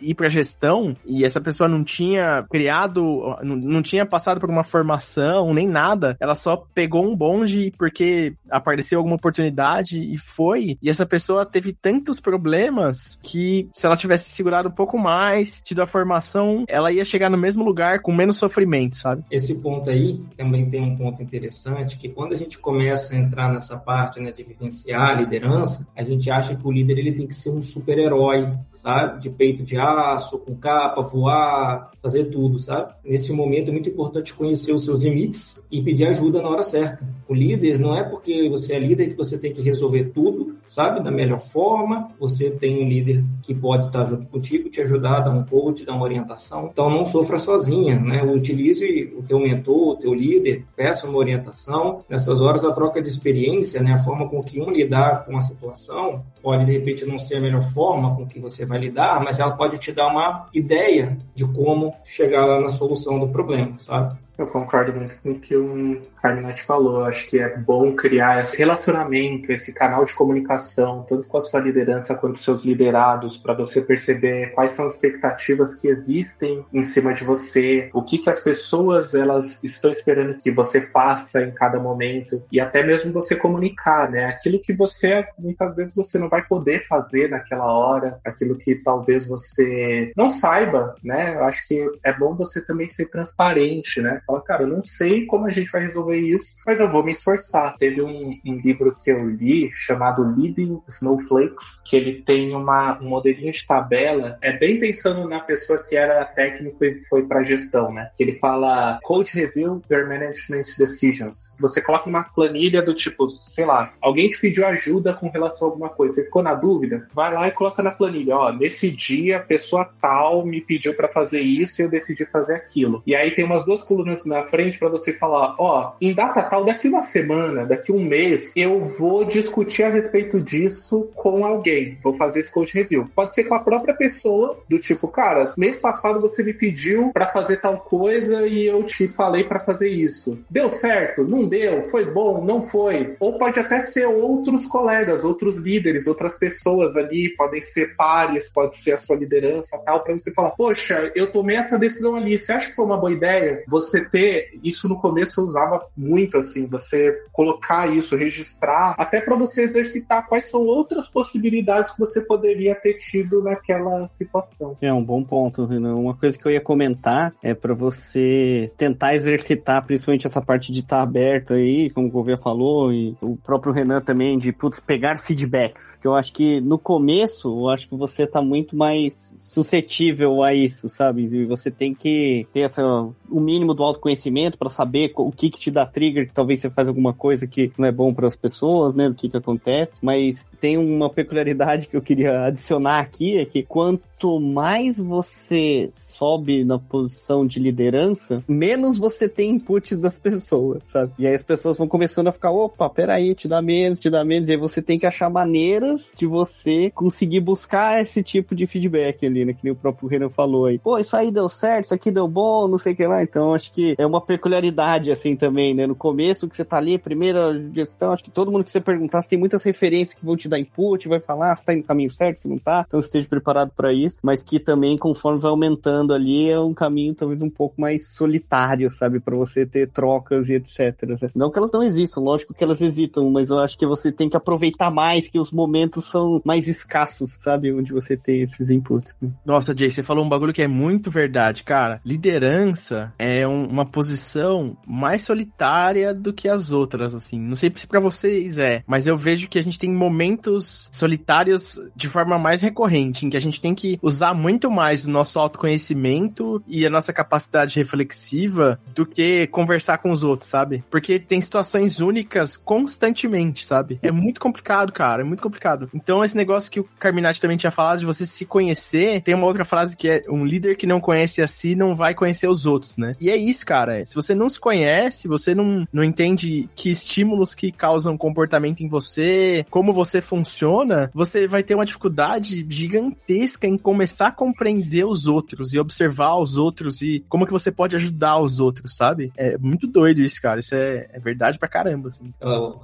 ir pra gestão e essa pessoa não tinha criado, não, não tinha passado por uma formação nem nada, ela só pegou um bonde porque apareceu alguma oportunidade e foi. E essa pessoa teve tantos problemas que se ela tivesse segurado um pouco mais, tido a formação, ela ia chegar no mesmo lugar com menos sofrimento, sabe? Esse ponto aí também tem um ponto interessante que quando a gente começa a entrar nessa parte né, de vivenciar a liderança, a gente acha que o líder ele tem que ser um super-herói, sabe? De peito de aço, com capa, voar, fazer tudo, sabe? Nesse momento é muito importante conhecer os seus limites e pedir ajuda na hora certa. O líder não é porque você é líder que você tem que resolver tudo, sabe? Da melhor forma. Você tem um líder que pode estar junto contigo, te ajudar, dar um coach, dar uma orientação. Então não sofra sozinha, né? Utilize o teu mentor, o teu líder, peça uma orientação. Nessas horas a troca de experiência, né? A forma com que um lidar com a situação pode de repente não ser a melhor forma com que você vai lidar, mas ela pode te dar uma ideia de como chegar lá na solução do problema, sabe? Eu concordo muito com o que o Carminati falou. Acho que é bom criar esse relacionamento, esse canal de comunicação, tanto com a sua liderança quanto seus liderados, para você perceber quais são as expectativas que existem em cima de você, o que, que as pessoas elas estão esperando que você faça em cada momento e até mesmo você comunicar, né? Aquilo que você muitas vezes você não vai poder fazer naquela hora, aquilo que talvez você não saiba, né? Eu acho que é bom você também ser transparente, né? Fala, cara, eu não sei como a gente vai resolver isso, mas eu vou me esforçar. Teve um, um livro que eu li chamado Leading Snowflakes, que ele tem uma, um modelinho de tabela, é bem pensando na pessoa que era técnico e foi para gestão, né? Que ele fala Code Review Your Management Decisions. Você coloca uma planilha do tipo, sei lá, alguém te pediu ajuda com relação a alguma coisa, você ficou na dúvida? Vai lá e coloca na planilha, ó, nesse dia a pessoa tal me pediu para fazer isso e eu decidi fazer aquilo. E aí tem umas duas colunas na frente para você falar, ó, em data tal, daqui uma semana, daqui um mês, eu vou discutir a respeito disso com alguém. Vou fazer esse code review. Pode ser com a própria pessoa, do tipo, cara, mês passado você me pediu para fazer tal coisa e eu te falei para fazer isso. Deu certo? Não deu? Foi bom? Não foi? Ou pode até ser outros colegas, outros líderes, outras pessoas ali, podem ser pares, pode ser a sua liderança, tal, para você falar, poxa, eu tomei essa decisão ali, você acha que foi uma boa ideia? Você ter isso no começo eu usava muito assim, você colocar isso, registrar, até para você exercitar quais são outras possibilidades que você poderia ter tido naquela situação. É um bom ponto, Renan. Uma coisa que eu ia comentar é para você tentar exercitar, principalmente essa parte de estar tá aberto aí, como o Gouveia falou, e o próprio Renan também, de putz, pegar feedbacks. Que eu acho que no começo, eu acho que você tá muito mais suscetível a isso, sabe? E você tem que ter essa, o mínimo do autoconhecimento para saber o que que te dá trigger, que talvez você faz alguma coisa que não é bom para as pessoas, né? O que que acontece. Mas tem uma peculiaridade [LAUGHS] que eu queria adicionar aqui, é que quanto mais você sobe na posição de liderança, menos você tem input das pessoas, sabe? E aí as pessoas vão começando a ficar, opa, peraí, te dá menos, te dá menos, e aí você tem que achar maneiras de você conseguir buscar esse tipo de feedback ali, né? Que nem o próprio Renan falou aí. Pô, isso aí deu certo, isso aqui deu bom, não sei o que lá. Então, acho que é uma peculiaridade, assim, também, né? No começo que você tá ali, primeira gestão, acho que todo mundo que você perguntar, você tem muitas referências que vão te dar input, vai falar se tá no caminho certo, se não tá. Então, esteja preparado para isso. Mas que também, conforme vai aumentando ali, é um caminho talvez um pouco mais solitário, sabe? para você ter trocas e etc. Não que elas não existam, lógico que elas existam, mas eu acho que você tem que aproveitar mais, que os momentos são mais escassos, sabe? Onde você tem esses inputs. Né? Nossa, Jay, você falou um bagulho que é muito verdade, cara. Liderança é um, uma posição mais solitária do que as outras, assim. Não sei se para vocês é, mas eu vejo que a gente tem momentos solitários de forma mais recorrente, em que a gente tem que usar muito mais o nosso autoconhecimento e a nossa capacidade reflexiva do que conversar com os outros, sabe? Porque tem situações únicas constantemente, sabe? É muito complicado, cara, é muito complicado. Então, esse negócio que o Carminati também tinha falado de você se conhecer, tem uma outra frase que é um líder que não conhece a si não vai conhecer os outros, né? E é isso, cara. Se você não se conhece, você não, não entende que estímulos que causam comportamento em você, como você funciona, você vai ter uma dificuldade gigantesca em começar a compreender os outros e observar os outros e como que você pode ajudar os outros, sabe? É muito doido isso, cara. Isso é, é verdade pra caramba, assim.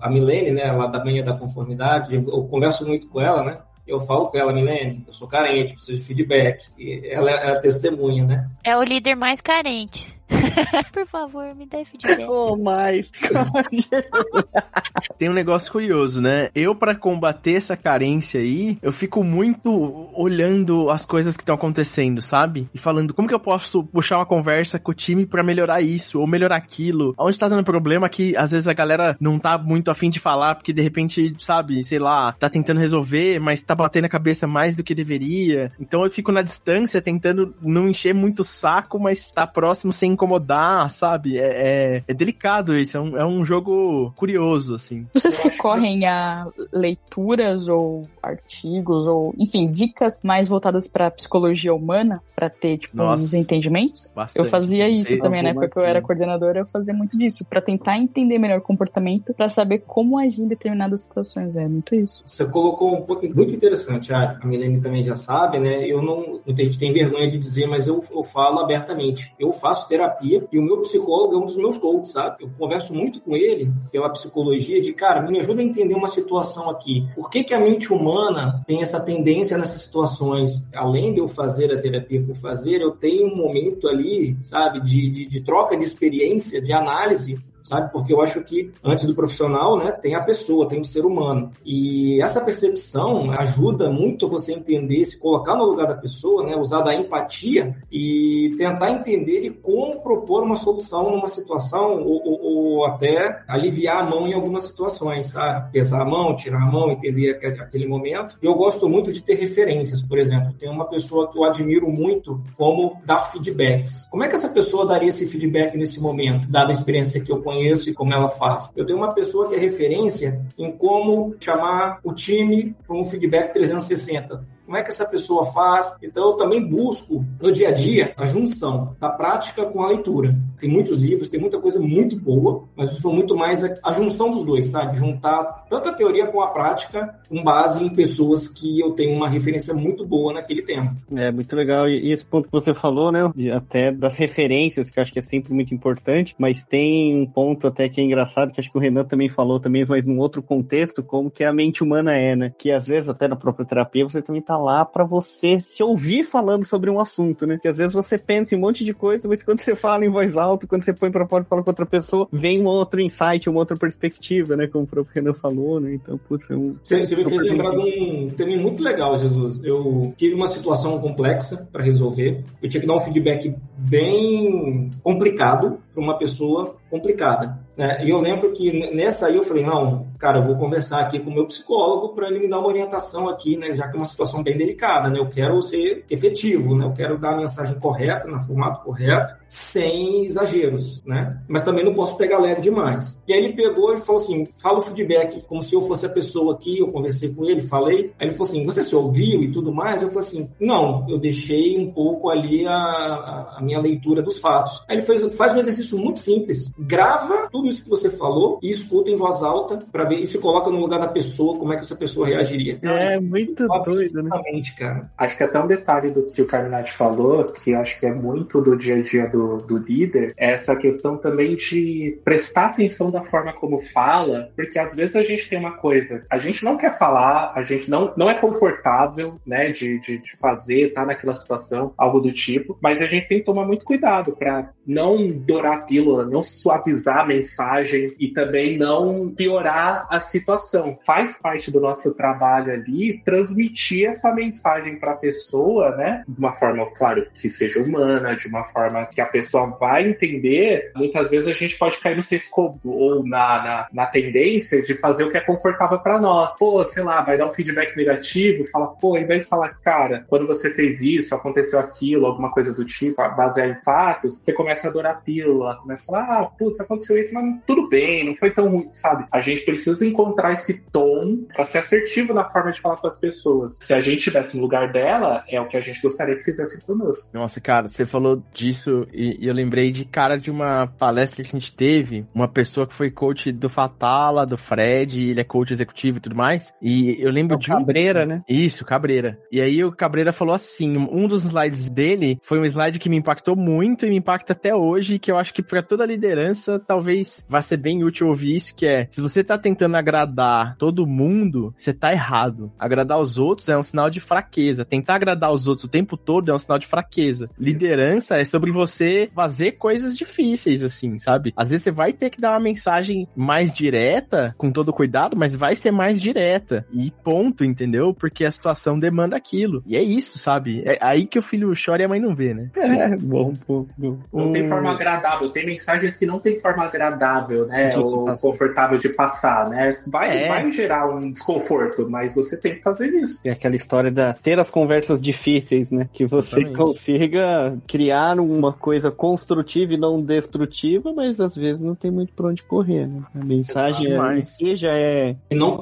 A Milene, né, lá da manhã da conformidade, eu converso muito com ela, né? eu falo com ela, Milene, eu sou carente, preciso de feedback. E ela é a testemunha, né? É o líder mais carente. [LAUGHS] Por favor, me dê feedback. Oh, mais. [LAUGHS] Tem um negócio curioso, né? Eu, para combater essa carência aí, eu fico muito olhando as coisas que estão acontecendo, sabe? E falando como que eu posso puxar uma conversa com o time para melhorar isso ou melhorar aquilo. Onde tá dando problema que às vezes a galera não tá muito afim de falar, porque de repente, sabe, sei lá, tá tentando resolver, mas tá batendo a cabeça mais do que deveria. Então eu fico na distância tentando não encher muito o saco, mas tá próximo sem incomodar, sabe? É, é, é delicado isso, é um, é um jogo curioso, assim. Vocês recorrem a leituras ou artigos ou, enfim, dicas mais voltadas para psicologia humana para ter tipo Nossa, uns entendimentos? Bastante. Eu fazia isso Sei também, né? Porque eu era coordenadora, eu fazia muito disso para tentar entender melhor o comportamento, para saber como agir em determinadas situações. É muito isso. Você colocou um ponto muito interessante. A Milene também já sabe, né? Eu não, muita gente tem vergonha de dizer, mas eu, eu falo abertamente. Eu faço terapia e o meu psicólogo é um dos meus coaches, sabe? Eu converso muito com ele pela psicologia de, cara, me ajuda a entender uma situação aqui. Por que, que a mente humana tem essa tendência nessas situações? Além de eu fazer a terapia por fazer, eu tenho um momento ali, sabe, de, de, de troca de experiência, de análise sabe? Porque eu acho que antes do profissional, né, tem a pessoa, tem o ser humano. E essa percepção ajuda muito você entender, se colocar no lugar da pessoa, né, usar da empatia e tentar entender e como propor uma solução numa situação ou, ou, ou até aliviar a mão em algumas situações, sabe? Pesar a mão, tirar a mão, entender aquele momento. Eu gosto muito de ter referências, por exemplo. Tem uma pessoa que eu admiro muito como dar feedbacks. Como é que essa pessoa daria esse feedback nesse momento, dada a experiência que eu conheço conheço e como ela faz. Eu tenho uma pessoa que é referência em como chamar o time para um feedback 360 como é que essa pessoa faz. Então, eu também busco no dia a dia a junção da prática com a leitura. Tem muitos livros, tem muita coisa muito boa, mas eu sou muito mais a, junção dos dois, sabe? Juntar tanto a teoria com a prática, com base em pessoas que eu tenho uma referência muito boa naquele tema. É, muito legal. E esse ponto que você falou, né? Até das referências, que acho que é sempre muito importante, mas tem um ponto até que é engraçado, que acho que o Renan também falou também, mas num outro contexto, como que a mente humana é, né? Que às vezes até na própria terapia você também tá lá para você se ouvir falando sobre um assunto, né? Que às vezes você pensa em um monte de coisa, mas quando você fala em voz alta, quando você põe para fora e fala com outra pessoa, vem um outro insight, uma outra perspectiva, né? Como o próprio Renan falou, né? Então, putz, é um. Você, você me fez lembrar de um também muito legal, Jesus. Eu tive uma situação complexa para resolver. Eu tinha que dar um feedback bem complicado para uma pessoa complicada. Né? E eu lembro que nessa aí eu falei, não, cara, eu vou conversar aqui com o meu psicólogo para ele me dar uma orientação aqui, né? Já que é uma situação bem delicada, né? Eu quero ser efetivo, né? Eu quero dar a mensagem correta, no formato correto, sem exageros, né? Mas também não posso pegar leve demais. E aí ele pegou e falou assim, fala o feedback como se eu fosse a pessoa aqui, eu conversei com ele, falei. Aí ele falou assim, você se ouviu e tudo mais? Eu falei assim, não, eu deixei um pouco ali a, a, minha leitura dos fatos. Aí ele fez, faz um exercício muito simples, grava tudo isso que você falou e escuta em voz alta para ver e se coloca no lugar da pessoa, como é que essa pessoa reagiria. É, muito doido, né? cara. Acho que até um detalhe do que o Carminati falou, que acho que é muito do dia a dia do, do líder, é essa questão também de prestar atenção da forma como fala, porque às vezes a gente tem uma coisa, a gente não quer falar, a gente não, não é confortável, né, de, de, de fazer, tá naquela situação, algo do tipo, mas a gente tem que tomar muito cuidado para não dourar a pílula, não suavizar a mensagem e também não piorar a situação. Faz parte do nosso trabalho ali transmitir essa mensagem para a pessoa, né? De uma forma, claro, que seja humana, de uma forma que a pessoa vai entender. Muitas vezes a gente pode cair no senso ou na, na, na tendência de fazer o que é confortável para nós. Pô, sei lá, vai dar um feedback negativo, fala, pô, em vez de falar, cara, quando você fez isso, aconteceu aquilo, alguma coisa do tipo, basear em fatos, você começa começa a adorar a pílula, começa a falar, ah, putz, aconteceu isso, mas tudo bem, não foi tão ruim, sabe? A gente precisa encontrar esse tom para ser assertivo na forma de falar com as pessoas. Se a gente estivesse no lugar dela, é o que a gente gostaria que fizesse conosco. Nossa, cara, você falou disso e, e eu lembrei de cara de uma palestra que a gente teve, uma pessoa que foi coach do Fatala, do Fred, ele é coach executivo e tudo mais. E eu lembro É de um Cabreira, né? Isso, Cabreira. E aí o Cabreira falou assim, um dos slides dele foi um slide que me impactou muito e me impacta até hoje, que eu acho que para toda liderança talvez vai ser bem útil ouvir isso, que é, se você tá tentando agradar todo mundo, você tá errado. Agradar os outros é um sinal de fraqueza. Tentar agradar os outros o tempo todo é um sinal de fraqueza. Liderança é sobre você fazer coisas difíceis, assim, sabe? Às vezes você vai ter que dar uma mensagem mais direta, com todo cuidado, mas vai ser mais direta. E ponto, entendeu? Porque a situação demanda aquilo. E é isso, sabe? É aí que o filho chora e a mãe não vê, né? É, bom, bom, bom. Não tem Hum. forma agradável, tem mensagens que não tem forma agradável, né? Se Ou passar. confortável de passar, né? Vai, É. vai gerar um desconforto, mas você tem que fazer isso. É aquela história da ter as conversas difíceis, né? Que você Exatamente. consiga criar uma coisa construtiva e não destrutiva, mas às vezes não tem muito pra onde correr, né? A mensagem em si já é. E não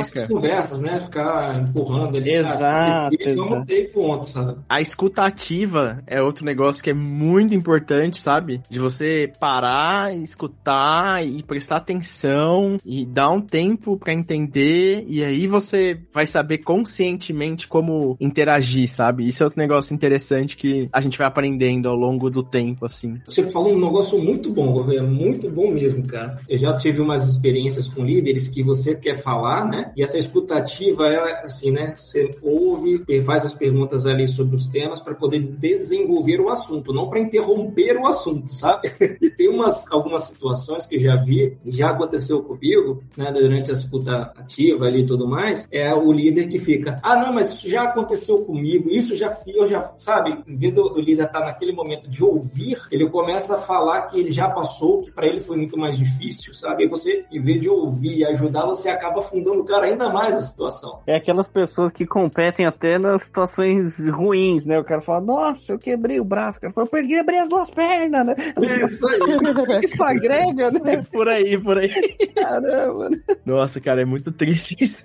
essas cara. conversas, né? Ficar empurrando ali. Exato, Cara, exato. ter ponto, sabe? A escuta ativa é outro negócio que é muito importante, sabe? De você parar, escutar e prestar atenção e dar um tempo pra entender e aí você vai saber conscientemente como interagir, sabe? Isso é outro negócio interessante que a gente vai aprendendo ao longo do tempo, assim. Você falou um negócio muito bom, Gouveia, muito bom mesmo, cara. Eu já tive umas experiências com líderes que você quer falar, né? E essa escutativa, ela, assim, né? Você ouve, faz as perguntas ali sobre os temas para poder desenvolver o assunto, não para interromper o assunto, sabe? E tem umas, algumas situações que já vi, já aconteceu comigo, né? Durante a escuta ativa ali e tudo mais, é o líder que fica, ah, não, mas isso já aconteceu comigo, isso já eu já, sabe? Em vez do, líder estar naquele momento de ouvir, ele começa a falar que ele já passou, que para ele foi muito mais difícil, sabe? E você, em vez de ouvir e ajudar, você acaba afundando o cara ainda mais na situação. É aquelas pessoas que competem até nas situações ruins, né? O cara fala, nossa, eu quebrei o braço. O cara fala, eu quebrei as duas pernas, né? Isso aí. [LAUGHS] Isso agrega, né? Por aí, por aí. Caramba, né? Nossa, cara, é muito triste isso.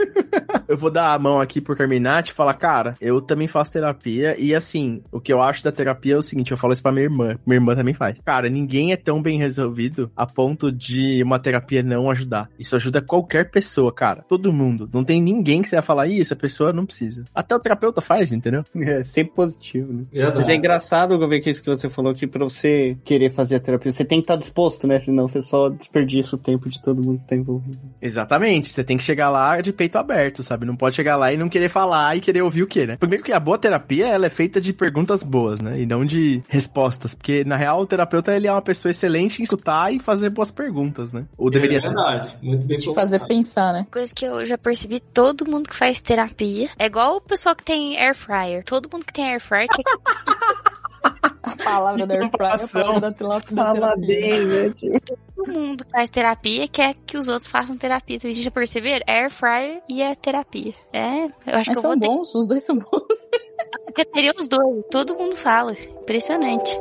eu vou dar a mão aqui pro Carminati e falar, cara, eu também faço terapia e assim, o que eu acho da terapia é o seguinte, eu falo isso pra minha irmã, minha irmã também faz. Cara, ninguém é tão bem resolvido a ponto de uma terapia não ajudar. Isso ajuda qualquer pessoa, cara. Todo mundo. Não tem ninguém que você vai falar, ih, essa pessoa não precisa. Até o terapeuta faz, entendeu? É, sempre positivo, né? Verdade. Mas é engraçado, ver que isso que você falou, que pra você querer fazer a terapia, você tem que estar disposto, né? Senão você só desperdiça o tempo de todo mundo que tá envolvido. Exatamente. Você tem que chegar lá de peito aberto, sabe? Não pode chegar lá e não querer falar e querer ouvir o quê, né? Primeiro que a boa terapia, ela é feita de perguntas boas, né? E não de respostas. Porque, na real, o terapeuta, ele é uma pessoa excelente em escutar e fazer boas perguntas, né? Ou deveria é ser. verdade. Muito bem Te fazer pensar, né? Coisa que eu já percebi, todo mundo que faz terapia é igual o pessoal que tem air fryer. Todo mundo que tem air fryer quer A palavra da air fryer, a palavra da tela- da Fala terapia. [LAUGHS] bem, tio? todo mundo que faz terapia quer que os outros façam terapia. Vocês já perceberam? Air fryer e a terapia. É, eu acho que Mas eu são vou ter bons, os dois são bons. que ter os dois. Todo mundo fala. Impressionante.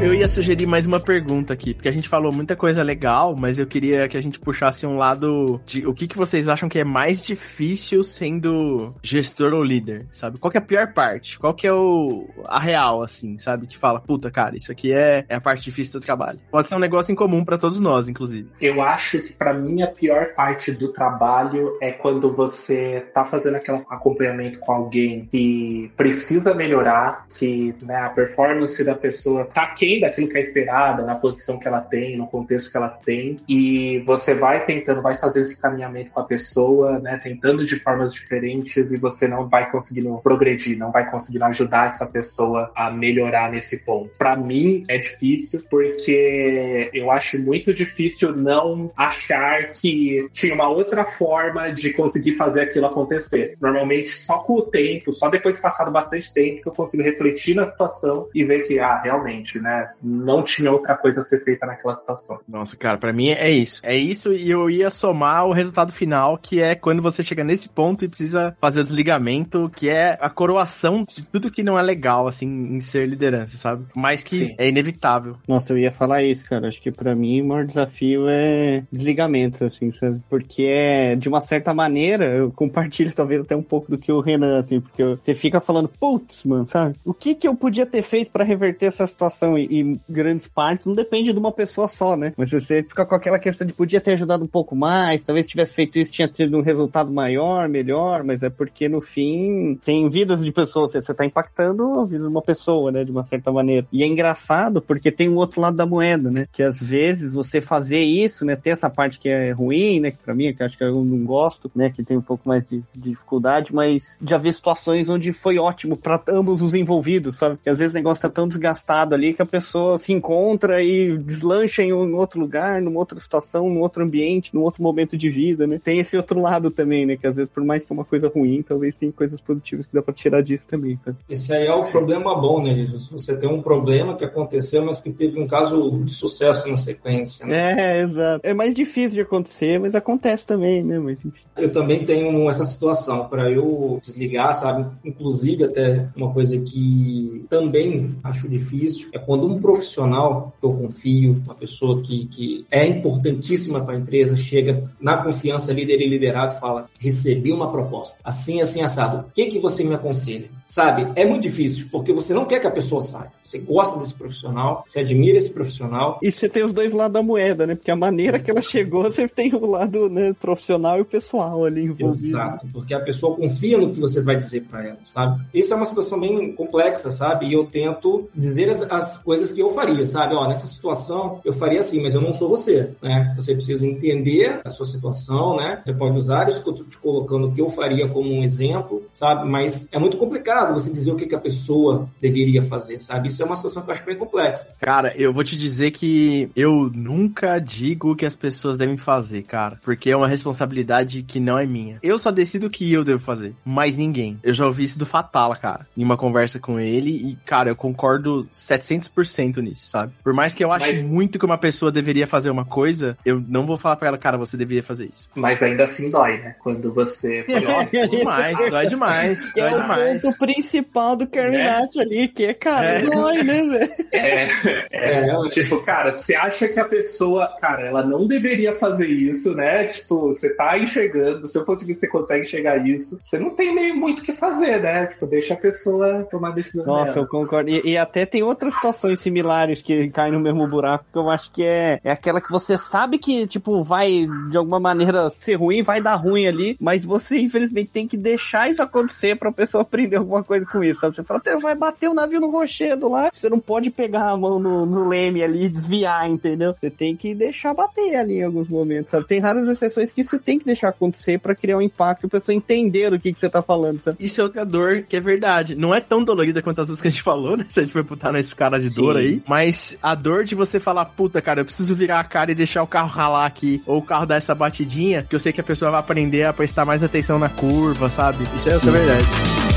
Eu ia sugerir mais uma pergunta aqui, porque a gente falou muita coisa legal, mas eu queria que a gente puxasse um lado de o que, que vocês acham que é mais difícil sendo gestor ou líder, sabe? Qual que é a pior parte? Qual que é o a real, assim, sabe? Que fala, puta, cara, isso aqui é, é a parte difícil do trabalho. Pode ser um negócio em comum pra todos nós, inclusive. Eu acho que pra mim a pior parte do trabalho é quando você tá fazendo aquele acompanhamento com alguém que precisa melhorar, que né, a performance da pessoa tá aquém daquilo que é esperada, na posição que ela tem, no contexto que ela tem, e você vai tentando, vai fazer esse caminhamento com a pessoa, né, tentando de formas diferentes e você não vai conseguindo progredir, não vai conseguindo ajudar essa pessoa a melhorar nesse ponto. Pra mim é difícil porque eu acho muito difícil não achar que tinha uma outra forma de conseguir fazer aquilo acontecer. Normalmente só com o tempo, só depois de passado bastante tempo que eu consigo refletir na situação e ver que, ah, realmente, né, né? Não tinha outra coisa a ser feita naquela situação. Nossa, cara, para mim é isso. É isso e eu ia somar o resultado final, que é quando você chega nesse ponto e precisa fazer o desligamento, que é a coroação de tudo que não é legal, assim, em ser liderança, sabe? Mas que Sim. é inevitável. Nossa, eu ia falar isso, cara. Acho que para mim o maior desafio é desligamento, assim, sabe? Porque é, de uma certa maneira, eu compartilho talvez até um pouco do que o Renan, assim, porque você fica falando, putz, mano, sabe? O que que eu podia ter feito para reverter essa situação? E, e, grandes partes não depende de uma pessoa só, né? Mas você fica com aquela questão de podia ter ajudado um pouco mais, talvez tivesse feito isso, tinha tido um resultado maior, melhor, mas é porque no fim tem vidas de pessoas, você tá impactando a vida de uma pessoa, né? De uma certa maneira. E é engraçado porque tem o um outro lado da moeda, né? Que às vezes você fazer isso, né? Ter essa parte que é ruim, né? Que pra mim, que acho que eu não gosto, né? Que tem um pouco mais de, de dificuldade, mas já vi situações onde foi ótimo para ambos os envolvidos, sabe? Que às vezes o negócio tá tão desgastado ali que a pessoa se encontra e deslancha em um outro lugar, numa outra situação, num outro ambiente, num outro momento de vida, né? Tem esse outro lado também, né? Que às vezes, por mais que é uma coisa ruim, talvez tem coisas positivas que dá pra tirar disso também, sabe? Esse aí é o problema bom, né, Jesus? Você tem um problema que aconteceu, mas que teve um caso de sucesso na sequência, né? É, exato. É mais difícil de acontecer, mas acontece também, né? Mas, enfim. Eu também tenho essa situação. Para eu desligar, sabe? Inclusive, até uma coisa que também acho difícil é quando um profissional que eu confio, uma pessoa que, que é importantíssima para a empresa, chega na confiança líder e liderado fala: recebi uma proposta, assim, assim, assado. O que, que você me aconselha? Sabe? É muito difícil, porque você não quer que a pessoa saia. Você gosta desse profissional, você admira esse profissional. E você tem os dois lados da moeda, né? Porque a maneira Exato. que ela chegou, você tem o lado né, profissional e o pessoal ali envolvido. Exato, porque a pessoa confia no que você vai dizer para ela, sabe? Isso é uma situação bem complexa, sabe? E eu tento dizer as, as, coisas que eu faria, sabe? Ó, nessa situação eu faria assim, mas eu não sou você, né? Você precisa entender a sua situação, né? Você pode usar isso que eu tô te colocando que eu faria como um exemplo, sabe? Mas é muito complicado você dizer o que, que a pessoa deveria fazer, sabe? Isso é uma situação que eu acho bem complexa. Cara, eu vou te dizer que eu nunca digo o que as pessoas devem fazer, cara. Porque é uma responsabilidade que não é minha. Eu só decido o que eu devo fazer, mas ninguém. Eu já ouvi isso do Fatala, cara, em uma conversa com ele e, cara, eu concordo 700% nisso, sabe? Por mais que eu ache mas... muito que uma pessoa deveria fazer uma coisa, eu não vou falar pra ela, cara, você deveria fazer isso. Mas ainda assim dói, né? Quando você... [LAUGHS] Nossa, demais, dói demais, [LAUGHS] dói é demais. É principal do Carminati né? ali, que é, cara, é. dói dói, né, velho? É, é, é, tipo, cara, você acha que a pessoa, cara, ela não deveria fazer isso, né? Tipo, você tá enxergando, do seu ponto de vista você consegue enxergar isso, você não tem meio muito o que fazer, né? Tipo, deixa a pessoa tomar a decisão Nossa, dela. eu concordo. E, e, até tem outras situações similares que caem no mesmo buraco, que eu acho que é, é aquela que você sabe que, tipo, vai de alguma maneira ser ruim, vai dar ruim ali, mas você, infelizmente, tem que deixar isso acontecer pra pessoa aprender alguma coisa com isso, sabe? Você fala, vai bater o navio no rochedo lá, você não pode pegar a mão no, no leme ali e desviar, entendeu? Você tem que deixar bater ali em alguns momentos, sabe? Tem raras exceções que você tem que deixar acontecer para criar um impacto e a pessoa entender o que, que você tá falando, sabe? Isso é outra dor que é verdade. Não é tão dolorida quanto as outras que a gente falou, né? Se a gente for botar nesse cara de Sim. dor aí. Mas a dor de você falar, puta, cara, eu preciso virar a cara e deixar o carro ralar aqui, ou o carro dar essa batidinha, que eu sei que a pessoa vai aprender a prestar mais atenção na curva, sabe? Isso é outra verdade.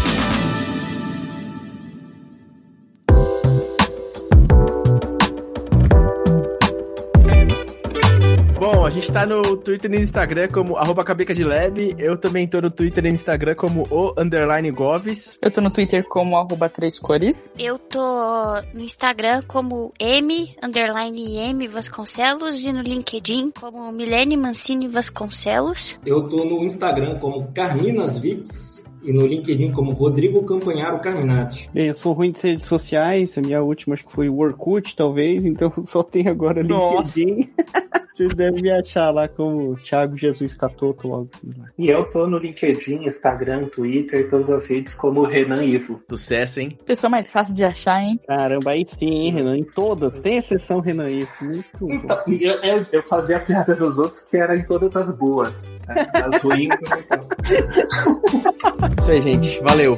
Gente tá no Twitter e no Instagram como arroba cabeca de lab. Eu também tô no Twitter e no Instagram como o underline goves. Eu tô no Twitter como arroba três cores. Eu tô no Instagram como M, underline M Vasconcelos e no LinkedIn como Milene Mancini Vasconcelos. Eu tô no Instagram como Carminas Vix e no LinkedIn como Rodrigo Campanharo Carminati. Bem, eu sou ruim de redes sociais, a minha última acho que foi o Orkut, talvez, então [LAUGHS] só tenho agora LinkedIn. [LAUGHS] Vocês devem me achar lá como Thiago Jesus Catoto, logo assim. Lá. E eu tô no LinkedIn, Instagram, Twitter e todas as redes como Renan Ivo. Sucesso, hein? Pessoa mais fácil de achar, hein? Caramba, aí sim, hein, Renan? Em todas, sem exceção, Renan Ivo. Muito então, eu, eu, eu, fazia a piada dos outros que era em todas as boas. Né? As ruins, então. [LAUGHS] Isso aí, gente. Valeu.